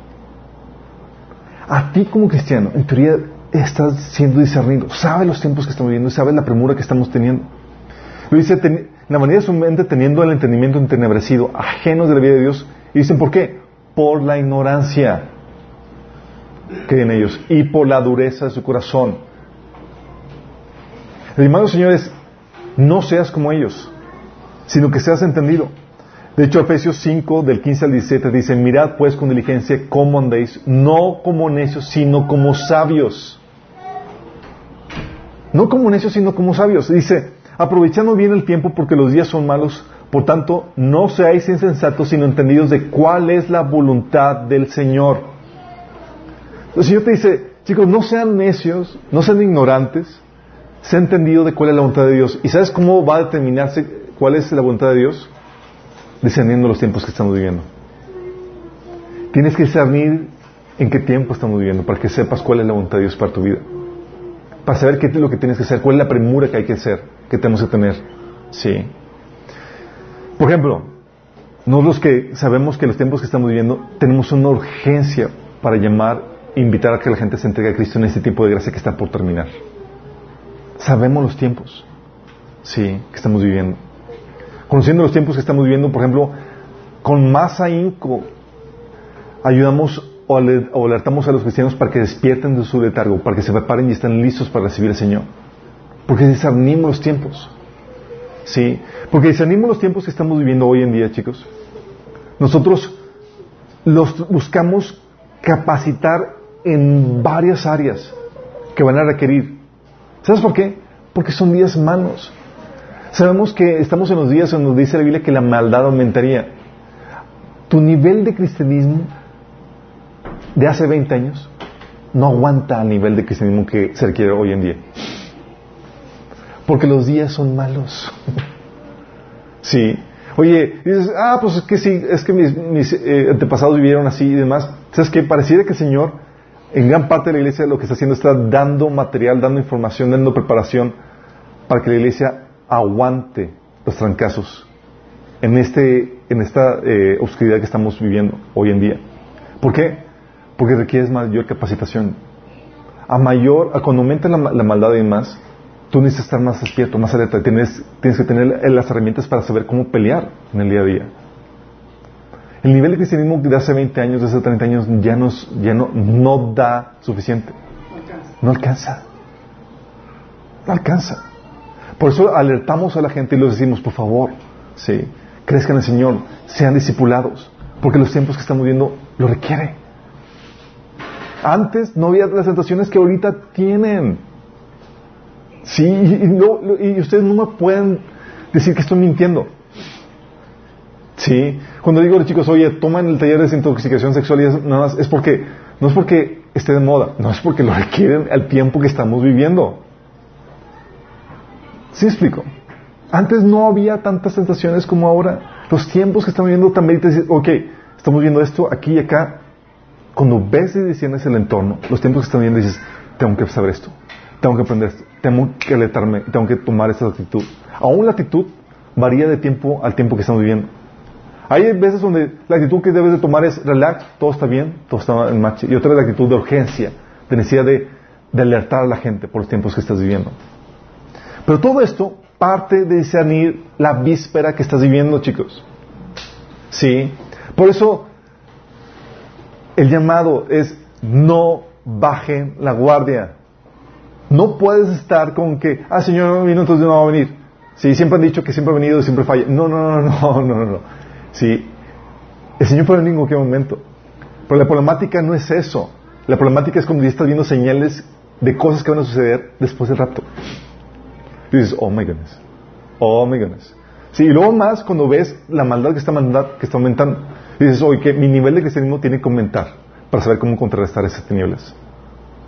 A ti como cristiano, en teoría, estás siendo discernido. Sabes los tiempos que estamos viviendo y sabes la premura que estamos teniendo. Lo dice, la manera de su mente teniendo el entendimiento entenebrecido, ajenos de la vida de Dios. Y dicen, ¿por qué? Por la ignorancia que hay en ellos y por la dureza de su corazón. Llamado, señores, no seas como ellos, sino que seas entendido. De hecho, Efesios 5, del 15 al 17 dice, mirad pues con diligencia cómo andéis, no como necios, sino como sabios. No como necios, sino como sabios. Dice, aprovechando bien el tiempo porque los días son malos, por tanto, no seáis insensatos, sino entendidos de cuál es la voluntad del Señor. El Señor te dice, chicos, no sean necios, no sean ignorantes, se ha entendido de cuál es la voluntad de Dios. ¿Y sabes cómo va a determinarse cuál es la voluntad de Dios? Discerniendo los tiempos que estamos viviendo. Tienes que discernir en qué tiempo estamos viviendo para que sepas cuál es la voluntad de Dios para tu vida. Para saber qué es lo que tienes que hacer, cuál es la premura que hay que hacer, que tenemos que tener. Sí. Por ejemplo, nosotros que sabemos que los tiempos que estamos viviendo tenemos una urgencia para llamar e invitar a que la gente se entregue a Cristo en este tiempo de gracia que está por terminar. Sabemos los tiempos, sí, que estamos viviendo conociendo los tiempos que estamos viviendo, por ejemplo, con más ahínco ayudamos o alertamos a los cristianos para que despierten de su letargo, para que se preparen y estén listos para recibir al Señor. Porque discernimos los tiempos. ¿Sí? Porque discernimos los tiempos que estamos viviendo hoy en día, chicos. Nosotros los buscamos capacitar en varias áreas que van a requerir. ¿Sabes por qué? Porque son días malos. Sabemos que estamos en los días donde nos dice la Biblia que la maldad aumentaría. tu nivel de cristianismo de hace 20 años no aguanta el nivel de cristianismo que se requiere hoy en día. Porque los días son malos. sí. Oye, dices, ah, pues es que sí, es que mis, eh, antepasados vivieron así y demás. ¿Sabes qué? Pareciera que el Señor, en gran parte de la iglesia, lo que está haciendo está dando material, dando información, dando preparación para que la iglesia aguante los trancazos en, este, en esta eh, oscuridad que estamos viviendo hoy en día. ¿Por qué? Porque requieres mayor capacitación. A mayor, a cuando aumenta la, maldad y más, tú necesitas estar más despierto, más alerta. Tienes, tienes que tener las herramientas para saber cómo pelear en el día a día. El nivel de cristianismo de hace 20 años, de hace 30 años, ya, nos, ya no, no da suficiente. No alcanza. No alcanza. Por eso alertamos a la gente y les decimos, por favor, sí, crezcan en el Señor, sean discipulados, porque los tiempos que estamos viendo lo requieren. Antes no había las tentaciones que ahorita tienen. Sí, y, ustedes no me pueden decir que estoy mintiendo. Sí, cuando digo a los chicos, oye, toman el taller de desintoxicación sexual y es, nada más, es porque, no es porque esté de moda, no es porque lo requieren al tiempo que estamos viviendo. ¿Sí explico? Antes no había tantas tentaciones como ahora. Los tiempos que estamos viviendo también te dicen, ok, estamos viendo esto aquí y acá, cuando ves y discernes el entorno, los tiempos que están viendo dices, tengo que saber esto, tengo que aprender esto, tengo que alertarme, tengo que tomar esta actitud. Aún la actitud varía de tiempo al tiempo que estamos viviendo. Hay veces donde la actitud que debes de tomar es relax, todo está bien, todo está en marcha. Y otra es la actitud de urgencia, de necesidad de alertar a la gente por los tiempos que estás viviendo. Pero todo esto parte de discernir la víspera que estás viviendo, chicos. ¿Sí? Por eso el llamado es no bajen la guardia. No puedes estar con que, ah, Señor no vino, entonces no va a venir. Sí, siempre han dicho que siempre ha venido y siempre falla. No, no, no, no, no, no. Sí, el Señor puede venir en cualquier momento. Pero la problemática no es eso. La problemática es cuando ya estás viendo señales de cosas que van a suceder después del rapto. Y dices, oh my goodness. Oh my goodness. Sí, y luego más cuando ves la maldad que está, que está aumentando. Y dices, oye, que mi nivel de cristianismo tiene que aumentar para saber cómo contrarrestar esas tinieblas.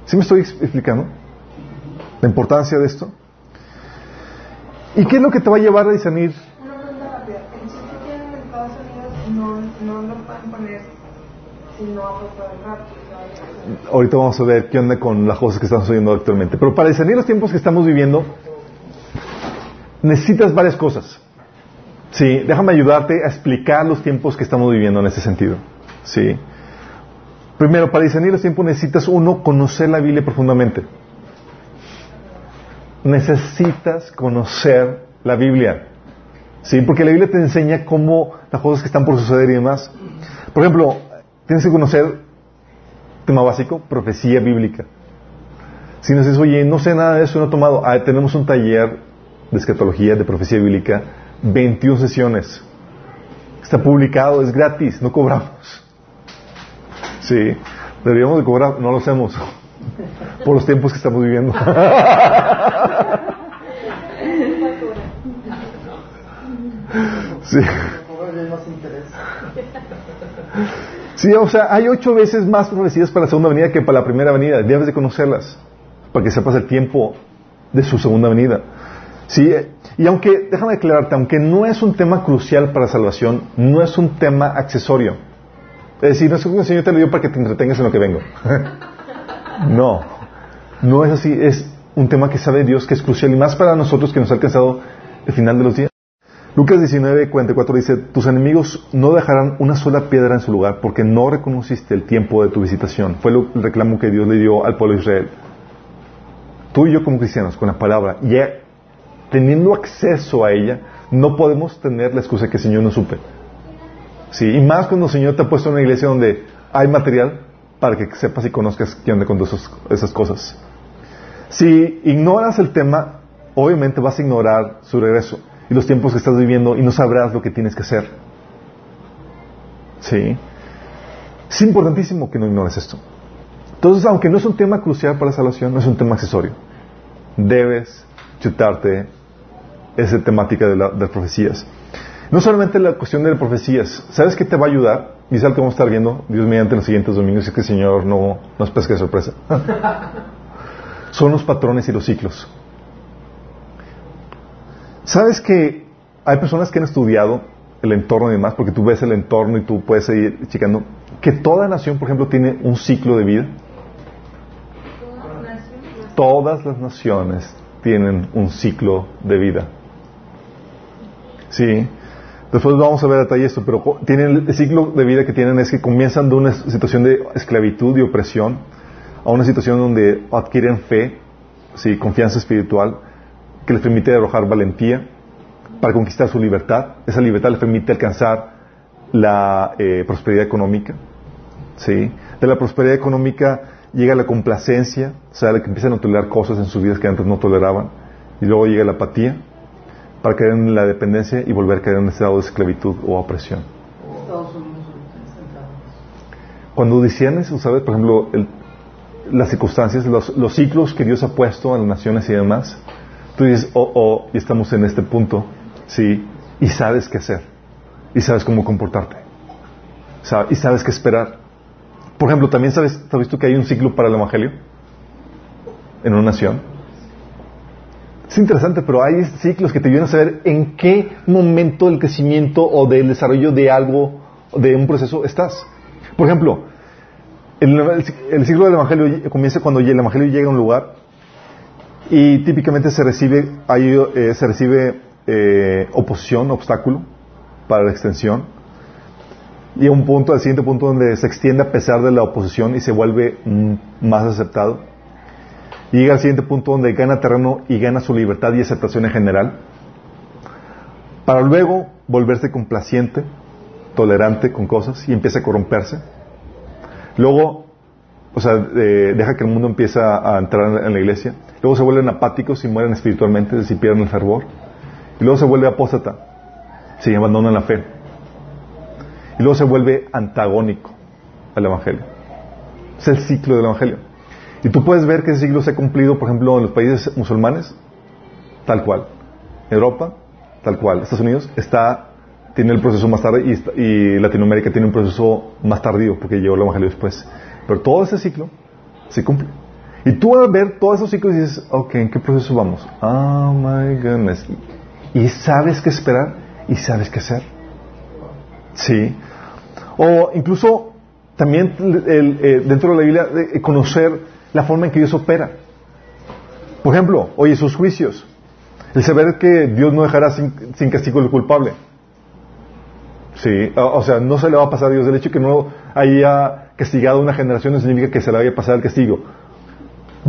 ¿Sí me estoy explicando? La importancia de esto. ¿Y qué es lo que te va a llevar a discernir? Una pregunta rápida. El chip que en Estados Unidos no, no lo pueden poner si no rapto. Ahorita vamos a ver qué onda con las cosas que están sucediendo actualmente. Pero para discernir los tiempos que estamos viviendo, necesitas varias cosas. Sí, déjame ayudarte a explicar los tiempos que estamos viviendo en ese sentido. Sí. Primero, para discernir los tiempos necesitas uno conocer la Biblia profundamente. Necesitas conocer la Biblia. Sí, porque la Biblia te enseña cómo las cosas que están por suceder y demás. Por ejemplo, tienes que conocer tema básico, profecía bíblica. Si no dices, oye, no sé nada de eso, no he tomado, ah, tenemos un taller de escatología, de profecía bíblica, 21 sesiones. Está publicado, es gratis, no cobramos. Sí, deberíamos de cobrar, no lo hacemos. Por los tiempos que estamos viviendo. Sí. Sí, o sea, hay ocho veces más profecías para la segunda venida que para la primera venida. Debes de conocerlas para que sepas el tiempo de su segunda venida. Sí, y aunque, déjame aclararte, aunque no es un tema crucial para salvación, no es un tema accesorio. Es decir, no es el Señor te lo dio para que te entretengas en lo que vengo. no, no es así, es un tema que sabe Dios que es crucial y más para nosotros que nos ha alcanzado el final de los días. Lucas 19, 44 dice, tus enemigos no dejarán una sola piedra en su lugar porque no reconociste el tiempo de tu visitación. Fue el reclamo que Dios le dio al pueblo de Israel. Tú y yo como cristianos, con la palabra, y teniendo acceso a ella, no podemos tener la excusa que el Señor no supe. Sí, y más cuando el Señor te ha puesto en una iglesia donde hay material para que sepas y conozcas quién onda con esas cosas. Si ignoras el tema, obviamente vas a ignorar su regreso y los tiempos que estás viviendo y no sabrás lo que tienes que hacer. Sí. Es importantísimo que no ignores esto. Entonces, aunque no es un tema crucial para la salvación, no es un tema accesorio. Debes chutarte esa temática de, las profecías. No solamente la cuestión de las profecías, ¿sabes qué te va a ayudar? y es algo que vamos a estar viendo, Dios mediante los siguientes domingos, es que el Señor no nos pesque de sorpresa. Son los patrones y los ciclos. ¿Sabes que hay personas que han estudiado el entorno y demás, porque tú ves el entorno y tú puedes seguir checando, que toda nación, por ejemplo, tiene un ciclo de vida? Todas las naciones tienen un ciclo de vida. Sí. Después vamos a ver detalle esto, pero tienen el ciclo de vida que tienen es que comienzan de una situación de esclavitud y opresión a una situación donde adquieren fe, sí, confianza espiritual, que les permite arrojar valentía para conquistar su libertad. Esa libertad les permite alcanzar la eh, prosperidad económica. ¿sí? De la prosperidad económica llega la complacencia, o sea, que empiezan a tolerar cosas en sus vidas que antes no toleraban. Y luego llega la apatía para caer en la dependencia y volver a caer en un estado de esclavitud o opresión. Cuando decían eso, ¿sabes? Por ejemplo, las circunstancias, los, los, ciclos que Dios ha puesto a las naciones y demás, tú dices, oh, oh, y estamos en este punto, ¿sí? Y sabes qué hacer, y sabes cómo comportarte, y sabes qué esperar. Por ejemplo, ¿también sabes, sabes tú que hay un ciclo para el Evangelio en una nación? Es interesante, pero hay ciclos que te ayudan a saber en qué momento del crecimiento o del desarrollo de algo, de un proceso estás. Por ejemplo, el, ciclo del Evangelio comienza cuando el Evangelio llega a un lugar y típicamente se recibe, ahí, eh, se recibe eh, oposición, obstáculo para la extensión. Y a un punto, al siguiente punto donde se extiende a pesar de la oposición y se vuelve más aceptado. Llega al siguiente punto donde gana terreno y gana su libertad y aceptación en general. Para luego volverse complaciente, tolerante con cosas y empieza a corromperse. Luego, o sea, deja que el mundo empiece a entrar en la iglesia. Luego se vuelven apáticos y mueren espiritualmente, es decir, pierden el fervor. Y luego se vuelve apóstata, se abandona la fe. Y luego se vuelve antagónico al Evangelio. Es el ciclo del Evangelio. Y tú puedes ver que ese ciclo se ha cumplido, por ejemplo, en los países musulmanes, tal cual. Europa, tal cual. Estados Unidos está, tiene el proceso más tarde y, Latinoamérica tiene un proceso más tardío porque llegó el Evangelio después. Pero todo ese ciclo se cumple. Y tú vas a ver todos esos ciclos dices, ok, ¿en qué proceso vamos? Oh my goodness y sabes qué esperar y sabes qué hacer. Sí. O incluso también eh, dentro de la Biblia de conocer la forma en que Dios opera. Por ejemplo, oye, sus juicios. El saber que Dios no dejará sin, castigo al culpable. Sí, o, sea, no se le va a pasar a Dios. El hecho de que no haya castigado una generación no significa que se le vaya a pasar el castigo.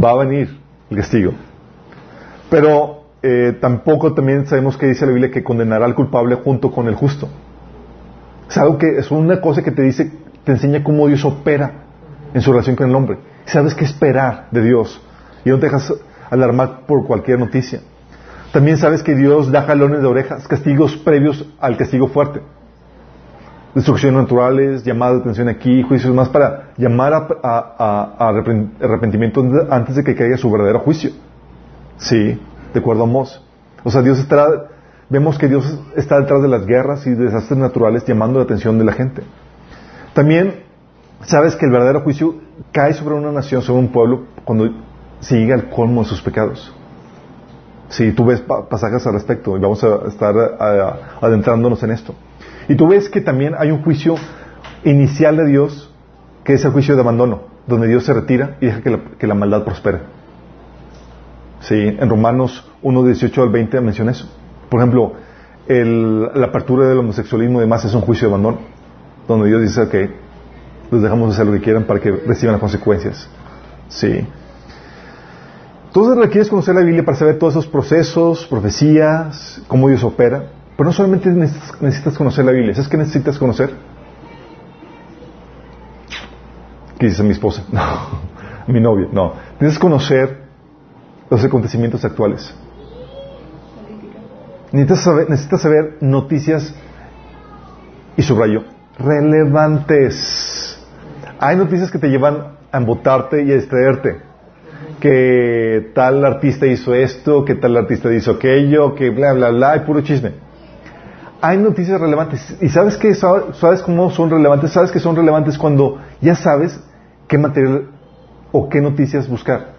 Va a venir el castigo. Pero eh, tampoco también sabemos que dice la Biblia que condenará al culpable junto con el justo. Es algo que es una cosa que te dice, te enseña cómo Dios opera en su relación con el hombre. Sabes qué esperar de Dios y no te dejas alarmar por cualquier noticia. También sabes que Dios da jalones de orejas, castigos previos al castigo fuerte. Destrucciones naturales, llamada de atención aquí, juicios más para llamar a, arrepentimiento antes de que caiga su verdadero juicio. Sí de acuerdo a Mos. O sea, Dios está, vemos que Dios está detrás de las guerras y desastres naturales llamando la atención de la gente. También sabes que el verdadero juicio cae sobre una nación, sobre un pueblo, cuando se llega al colmo de sus pecados. Si tú ves pasajes al respecto, y vamos a estar adentrándonos en esto. Y tú ves que también hay un juicio inicial de Dios, que es el juicio de abandono, donde Dios se retira y deja que la, que la maldad prospere. Sí, en Romanos 1, 18 al 20 menciona eso. Por ejemplo, la apertura del homosexualismo y demás es un juicio de abandono, donde Dios dice que los dejamos hacer lo que quieran para que reciban las consecuencias. Sí. Entonces requieres conocer la Biblia para saber todos esos procesos, profecías, cómo Dios opera. Pero no solamente necesitas, conocer la Biblia, ¿sabes qué necesitas conocer? ¿Qué dice mi esposa? No, mi novia, no. Necesitas conocer los acontecimientos actuales. Necesitas saber, noticias, y subrayo, relevantes. Hay noticias que te llevan a embotarte y a distraerte. Que tal artista hizo esto, que tal artista hizo aquello, que bla, bla, bla, y puro chisme. hay noticias relevantes. ¿Y sabes qué? ¿Sabes cómo son relevantes? ¿Sabes que son relevantes cuando ya sabes qué material o qué noticias buscar?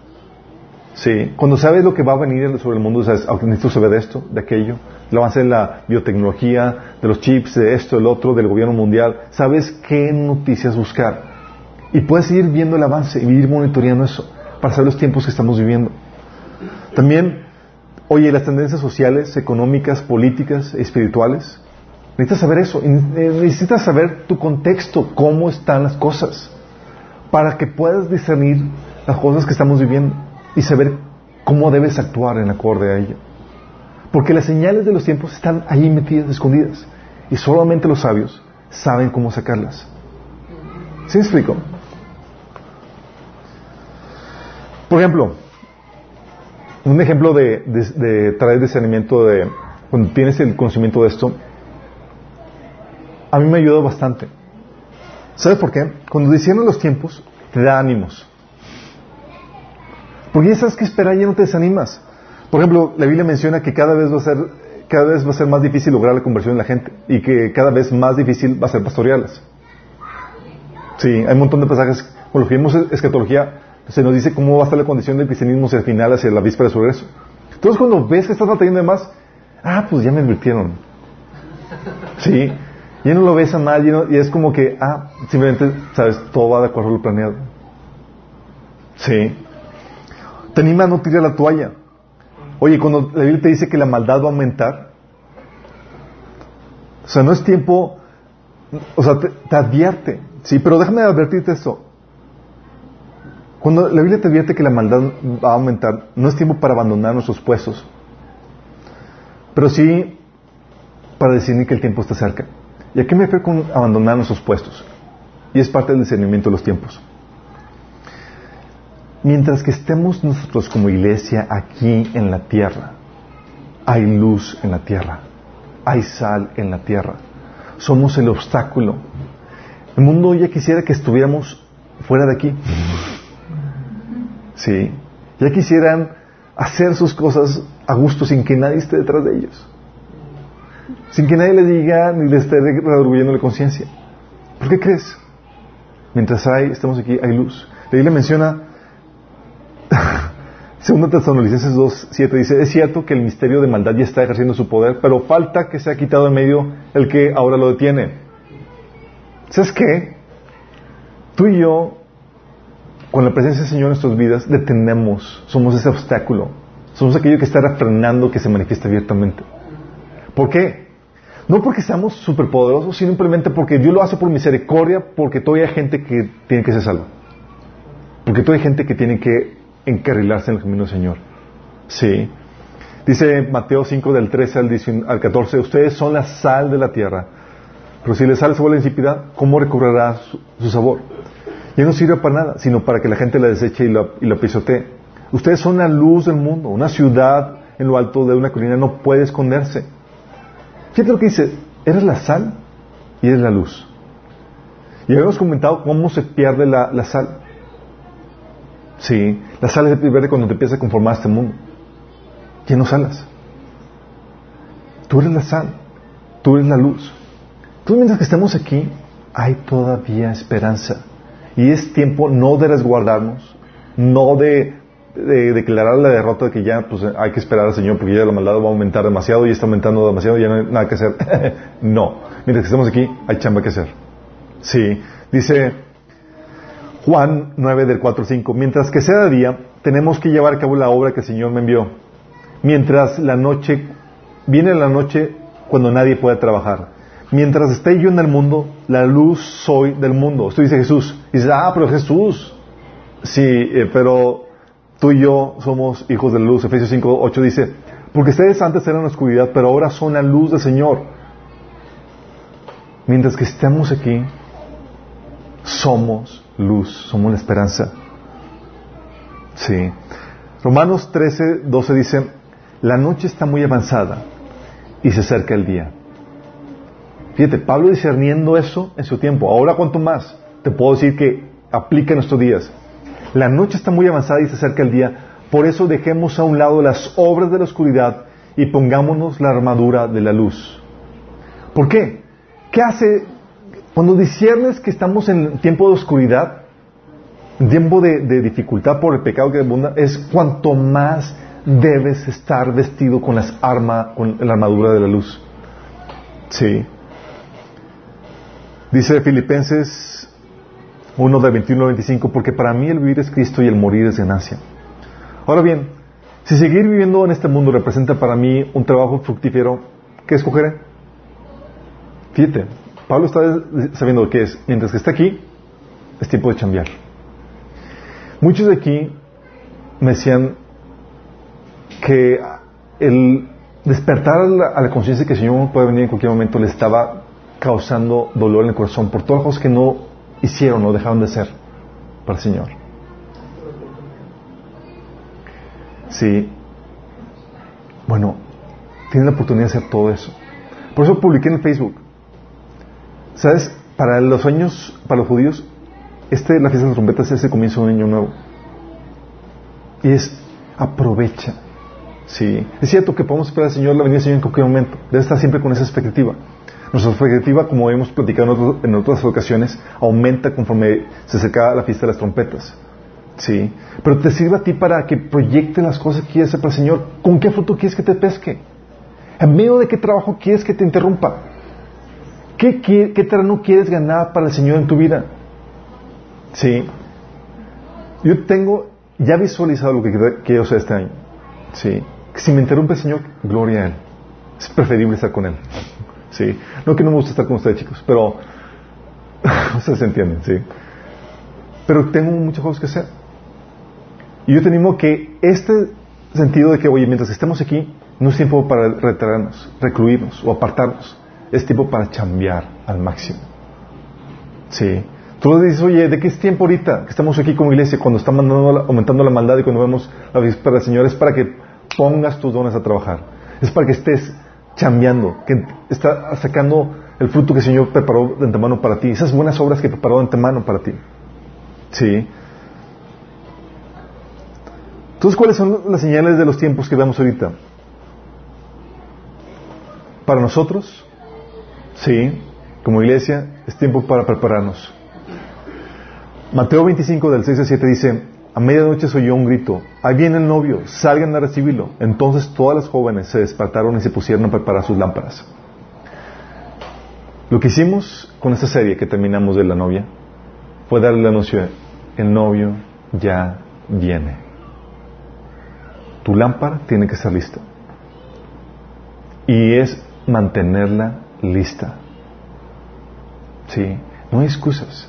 Sí. Cuando sabes lo que va a venir sobre el mundo, sabes, aunque necesito saber de esto, de aquello, el avance en la biotecnología, de los chips, de esto, del otro, del gobierno mundial, sabes qué noticias buscar. Y puedes ir viendo el avance y ir monitoreando eso para saber los tiempos que estamos viviendo. También, oye, las tendencias sociales, económicas, políticas, espirituales. Necesitas saber eso. Necesitas saber tu contexto, cómo están las cosas, para que puedas discernir las cosas que estamos viviendo y saber cómo debes actuar en acorde a ello. Porque las señales de los tiempos están ahí metidas, escondidas. Y solamente los sabios saben cómo sacarlas. ¿Sí me explico? Por ejemplo, un ejemplo de, traer discernimiento de cuando tienes el conocimiento de esto, a mí me ayudó bastante. ¿Sabes por qué? Cuando disciernes los tiempos, te da ánimos. Porque ya sabes que esperar ya no te desanimas. Por ejemplo, la Biblia menciona que cada vez va a ser, cada vez va a ser más difícil lograr la conversión de la gente y que cada vez más difícil va a ser pastorearlas. Sí, hay un montón de pasajes, con los que vimos escatología, se nos dice cómo va a estar la condición del cristianismo hacia el final, hacia la víspera de su regreso. Entonces cuando ves que estás batallando de más, ah, pues ya me advirtieron. Sí, ya no lo ves a mal y, es como que, ah, simplemente, sabes, todo va de acuerdo a lo planeado. Sí. Te anima a no tirar la toalla. Oye, cuando la Biblia te dice que la maldad va a aumentar, o sea, no es tiempo, o sea, te advierte, sí, pero déjame advertirte esto. Cuando la Biblia te advierte que la maldad va a aumentar, no es tiempo para abandonar nuestros puestos, pero sí para decir que el tiempo está cerca. ¿Y a qué me refiero con abandonar nuestros puestos? Y es parte del discernimiento de los tiempos. Mientras que estemos nosotros como iglesia aquí en la tierra, hay luz en la tierra, hay sal en la tierra, somos el obstáculo. El mundo ya quisiera que estuviéramos fuera de aquí. Sí. Ya quisieran hacer sus cosas a gusto sin que nadie esté detrás de ellos. Sin que nadie les diga ni les esté redarguyendo la conciencia. ¿Por qué crees? Mientras hay, estamos aquí, hay luz. La Biblia menciona, segunda Tesalonicenses 2, 7 dice, es cierto que el misterio de maldad ya está ejerciendo su poder, pero falta que sea quitado en medio el que ahora lo detiene. ¿Sabes qué? Tú y yo con la presencia del Señor en nuestras vidas, detenemos, somos ese obstáculo, somos aquello que está refrenando que se manifiesta abiertamente. ¿Por qué? No porque seamos superpoderosos, sino simplemente porque Dios lo hace por misericordia, porque todavía hay gente que tiene que ser salva. Porque todavía hay gente que tiene que encarrilarse en el camino del Señor. Sí. Dice Mateo 5 del 13 al, 14, ustedes son la sal de la tierra, pero si les sale su la insipidad, ¿cómo recobrará su sabor? ya no sirve para nada, sino para que la gente la deseche y la, pisotee. Ustedes son la luz del mundo. Una ciudad en lo alto de una colina no puede esconderse. Fíjate lo que dice, eres la sal y eres la luz. Y habíamos comentado cómo se pierde la, sal. Sí, la sal se pierde cuando te empiezas a conformar este mundo. Ya no salas. Tú eres la sal, tú eres la luz. Tú mientras que estamos aquí, hay todavía esperanza. Y es tiempo no de resguardarnos, no de, declarar la derrota de que ya pues, hay que esperar al Señor porque ya la maldad va a aumentar demasiado y está aumentando demasiado y ya no hay nada que hacer. no. Mientras que estamos aquí, hay chamba que hacer. Sí. Dice Juan 9 del 4 5. Mientras que sea día, tenemos que llevar a cabo la obra que el Señor me envió. Mientras la noche, viene la noche cuando nadie puede trabajar mientras esté yo en el mundo, la luz soy del mundo. Esto dice Jesús. Y dice, ah, pero Jesús. Sí, eh, pero tú y yo somos hijos de la luz. Efesios 5, 8 dice, porque ustedes antes eran oscuridad, pero ahora son la luz del Señor. Mientras que estemos aquí, somos luz, somos la esperanza. Sí. Romanos 13, 12 dice, la noche está muy avanzada y se acerca el día. Fíjate, Pablo discerniendo eso en su tiempo. Ahora, ¿cuánto más? Te puedo decir que aplica en nuestros días. La noche está muy avanzada y se acerca el día. Por eso dejemos a un lado las obras de la oscuridad y pongámonos la armadura de la luz. ¿Por qué? ¿Qué hace cuando disiernes que estamos en tiempo de oscuridad, en tiempo de, de dificultad por el pecado que abunda? Es cuanto más debes estar vestido con las armas, con la armadura de la luz. Sí. Dice Filipenses 1 de 21 a 25, porque para mí el vivir es Cristo y el morir es ganancia. Ahora bien, si seguir viviendo en este mundo representa para mí un trabajo fructífero, ¿qué escogeré? Fíjate, Pablo está sabiendo que es, mientras que está aquí, es tiempo de cambiar. Muchos de aquí me decían que el despertar a la, la conciencia que el Señor puede venir en cualquier momento le estaba causando dolor en el corazón por todas las cosas que no hicieron o dejaron de hacer para el Señor. Sí. Bueno, tienes la oportunidad de hacer todo eso. Por eso publiqué en Facebook. ¿Sabes? Para los años, para los judíos, este, la fiesta de las trompetas es el comienzo de un año nuevo. Y es, aprovecha. Sí. Es cierto que podemos esperar al Señor, la venida del Señor en cualquier momento. Debe estar siempre con esa expectativa. Nuestra expectativa, como hemos platicado en, otras ocasiones, aumenta conforme se acerca la fiesta de las trompetas. Sí. Pero te sirve a ti para que proyecte las cosas que quieres hacer para el Señor. ¿Con qué fruto quieres que te pesque? ¿En medio de qué trabajo quieres que te interrumpa? ¿Qué, qué, qué terreno quieres ganar para el Señor en tu vida? Sí. Yo tengo ya visualizado lo que quiero hacer este año. Sí. Si me interrumpe el Señor, gloria a Él. Es preferible estar con Él. Sí. No que no me gusta estar con ustedes, chicos, pero ustedes entienden, sí. Pero tengo muchas cosas que hacer. Y yo te animo que este sentido de que, oye, mientras estemos aquí, no es tiempo para retirarnos, recluirnos o apartarnos. Es tiempo para chambear al máximo. Sí. Tú dices, oye, ¿de qué es tiempo ahorita que estamos aquí como iglesia cuando está mandando, aumentando la maldad y cuando vemos la víspera del Señor? Es para que pongas tus dones a trabajar. Es para que estés chambeando, que está sacando el fruto que el Señor preparó de antemano para ti. Esas buenas obras que preparó de antemano para ti. Sí. Entonces, ¿cuáles son las señales de los tiempos que vemos ahorita? Para nosotros, sí, como iglesia, es tiempo para prepararnos. Mateo 25 del 6 al 7 dice, a medianoche se oyó un grito, ahí viene el novio, salgan a recibirlo. Entonces todas las jóvenes se despertaron y se pusieron a preparar sus lámparas. Lo que hicimos con esta serie que terminamos de la novia fue darle la anuncio, el novio ya viene. Tu lámpara tiene que estar lista. Y es mantenerla lista. Sí, no hay excusas.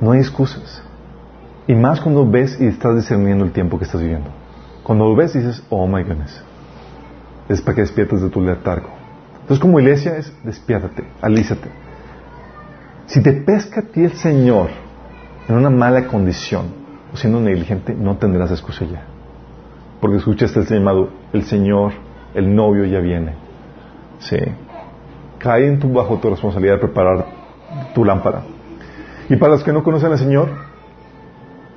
No hay excusas. Y más cuando ves y estás discerniendo el tiempo que estás viviendo. Cuando lo ves dices, oh my goodness. Es para que despiertes de tu letargo. Entonces como iglesia es, despiértate, alízate. Si te pesca a ti el Señor en una mala condición o siendo negligente, no tendrás excusa ya. Porque escuchaste el llamado, el Señor, el novio ya viene. Sí. Cae en tu, bajo tu responsabilidad de preparar tu lámpara. Y para los que no conocen al Señor,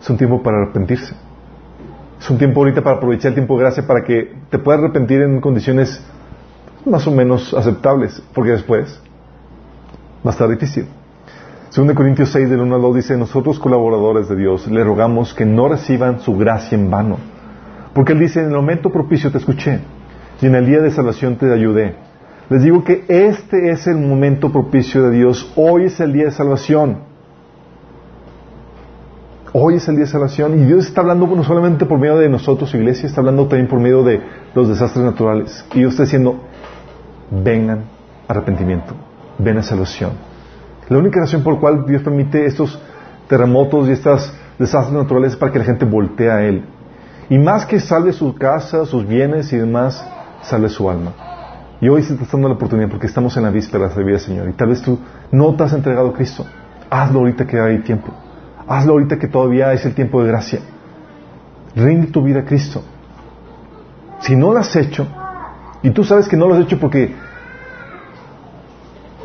es un tiempo para arrepentirse. Es un tiempo ahorita para aprovechar el tiempo de gracia para que te puedas arrepentir en condiciones más o menos aceptables, porque después va a estar difícil. Según Corintios 6 del 1 al 2 dice, nosotros colaboradores de Dios le rogamos que no reciban su gracia en vano. Porque Él dice, en el momento propicio te escuché y en el día de salvación te ayudé. Les digo que este es el momento propicio de Dios. Hoy es el día de salvación. Hoy es el día de salvación y Dios está hablando no solamente por medio de nosotros, iglesia, está hablando también por medio de los desastres naturales. Y Dios está diciendo, vengan arrepentimiento, ven a salvación. La única razón por la cual Dios permite estos terremotos y estos desastres naturales es para que la gente voltee a Él. Y más que salve su casa, sus bienes y demás, salve su alma. Y hoy se está dando la oportunidad porque estamos en la víspera de la vida, Señor. Y tal vez tú no te has entregado a Cristo. Hazlo ahorita que hay tiempo. Hazlo ahorita que todavía es el tiempo de gracia. Rinde tu vida a Cristo. Si no lo has hecho, y tú sabes que no lo has hecho porque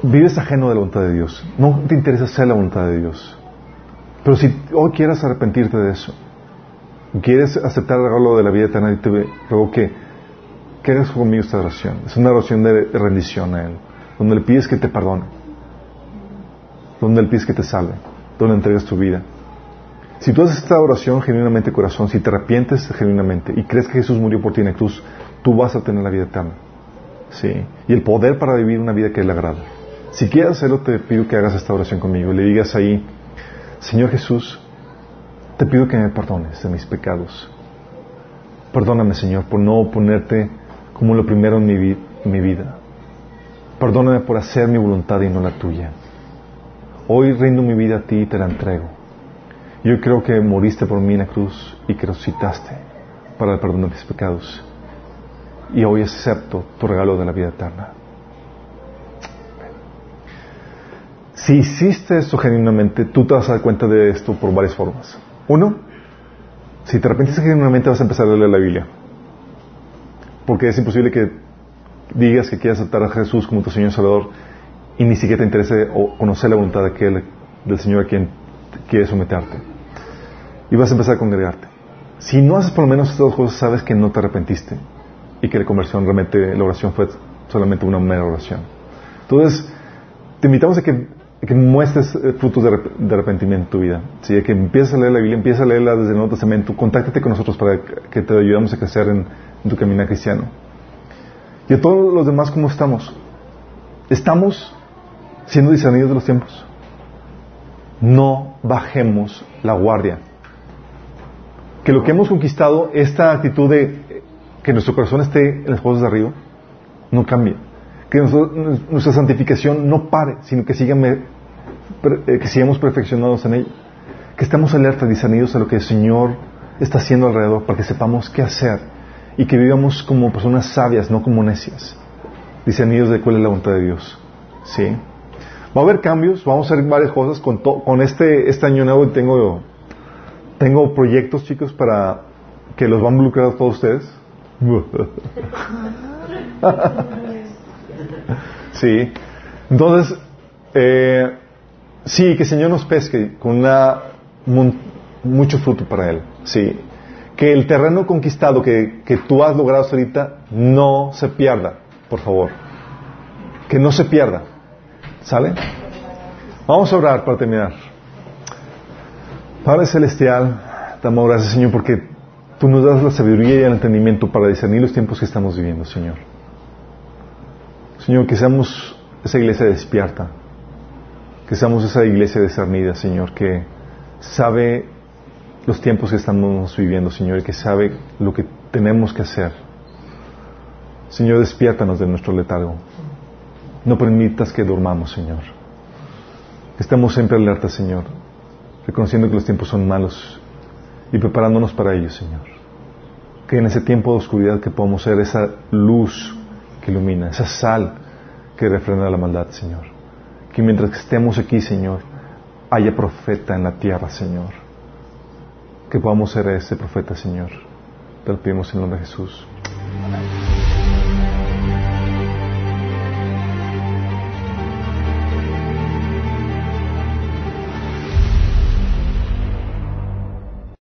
vives ajeno de la voluntad de Dios, no te interesa hacer la voluntad de Dios. Pero si hoy quieres arrepentirte de eso, quieres aceptar el regalo de la vida eterna, y te ruego que que hagas conmigo esta oración. Es una oración de rendición a Él, donde le pides que te perdone, donde le pides que te salve, donde entregas tu vida. Si tú haces esta oración genuinamente corazón, si te arrepientes genuinamente y crees que Jesús murió por ti en la cruz, tú vas a tener la vida eterna. Sí. Y el poder para vivir una vida que le agrada. Si quieres hacerlo, te pido que hagas esta oración conmigo. Le digas ahí, Señor Jesús, te pido que me perdones de mis pecados. Perdóname, Señor, por no ponerte como lo primero en mi, vida. Perdóname por hacer mi voluntad y no la tuya. Hoy rindo mi vida a ti y te la entrego. Yo creo que moriste por mí en la cruz y que resucitaste para el perdón de mis pecados. Y hoy acepto tu regalo de la vida eterna. Si hiciste esto genuinamente, tú te vas a dar cuenta de esto por varias formas. Uno, si te arrepientes genuinamente vas a empezar a leer la Biblia. Porque es imposible que digas que quieres aceptar a Jesús como tu Señor Salvador y ni siquiera te interese conocer la voluntad de aquel, del Señor a quien quieres someterte. Y vas a empezar a congregarte. Si no haces por lo menos estas dos cosas, sabes que no te arrepentiste y que la conversión realmente, la oración fue solamente una mera oración. Entonces, te invitamos a que que muestres eh, frutos de, arrepentimiento en tu vida. ¿sí? Que empieces a leer la Biblia, empieces a leerla desde el Nuevo Testamento, contáctate con nosotros para que te ayudemos a crecer en, tu camino cristiano. Y a todos los demás, ¿cómo estamos? ¿Estamos siendo discernidos de los tiempos? No bajemos la guardia. Que lo que hemos conquistado, esta actitud de que nuestro corazón esté en las cosas de arriba, no cambie que nuestra santificación no pare, sino que, eh, que sigamos perfeccionados en ella. Que estemos alerta, discernidos a lo que el Señor está haciendo alrededor para que sepamos qué hacer y que vivamos como personas sabias, no como necias, discernidos de cuál es la voluntad de Dios. ¿Sí? Va a haber cambios, vamos a hacer varias cosas. Con, con este, este año nuevo tengo, tengo proyectos, chicos, para que los van a involucrar todos ustedes. Sí. Entonces, eh, sí, que el Señor nos pesque con una, mucho fruto para Él. Sí. Que el terreno conquistado que, que tú has logrado ahorita no se pierda, por favor. Que no se pierda. ¿Sale? Vamos a orar para terminar. Padre Celestial, te gracias, Señor, porque tú nos das la sabiduría y el entendimiento para discernir los tiempos que estamos viviendo, Señor. Señor, que seamos esa iglesia despierta, que seamos esa iglesia discernida, Señor, que sabe los tiempos que estamos viviendo, Señor, y que sabe lo que tenemos que hacer. Señor, despiértanos de nuestro letargo. No permitas que dormamos, Señor. Que estemos siempre alerta, Señor, reconociendo que los tiempos son malos y preparándonos para ellos, Señor. Que en ese tiempo de oscuridad que podamos ser esa luz que ilumina, esa sal que refrena la maldad, Señor. Que mientras estemos aquí, Señor, haya profeta en la tierra, Señor que podamos ser este profeta, Señor. Te lo pedimos en el nombre de Jesús. Amén.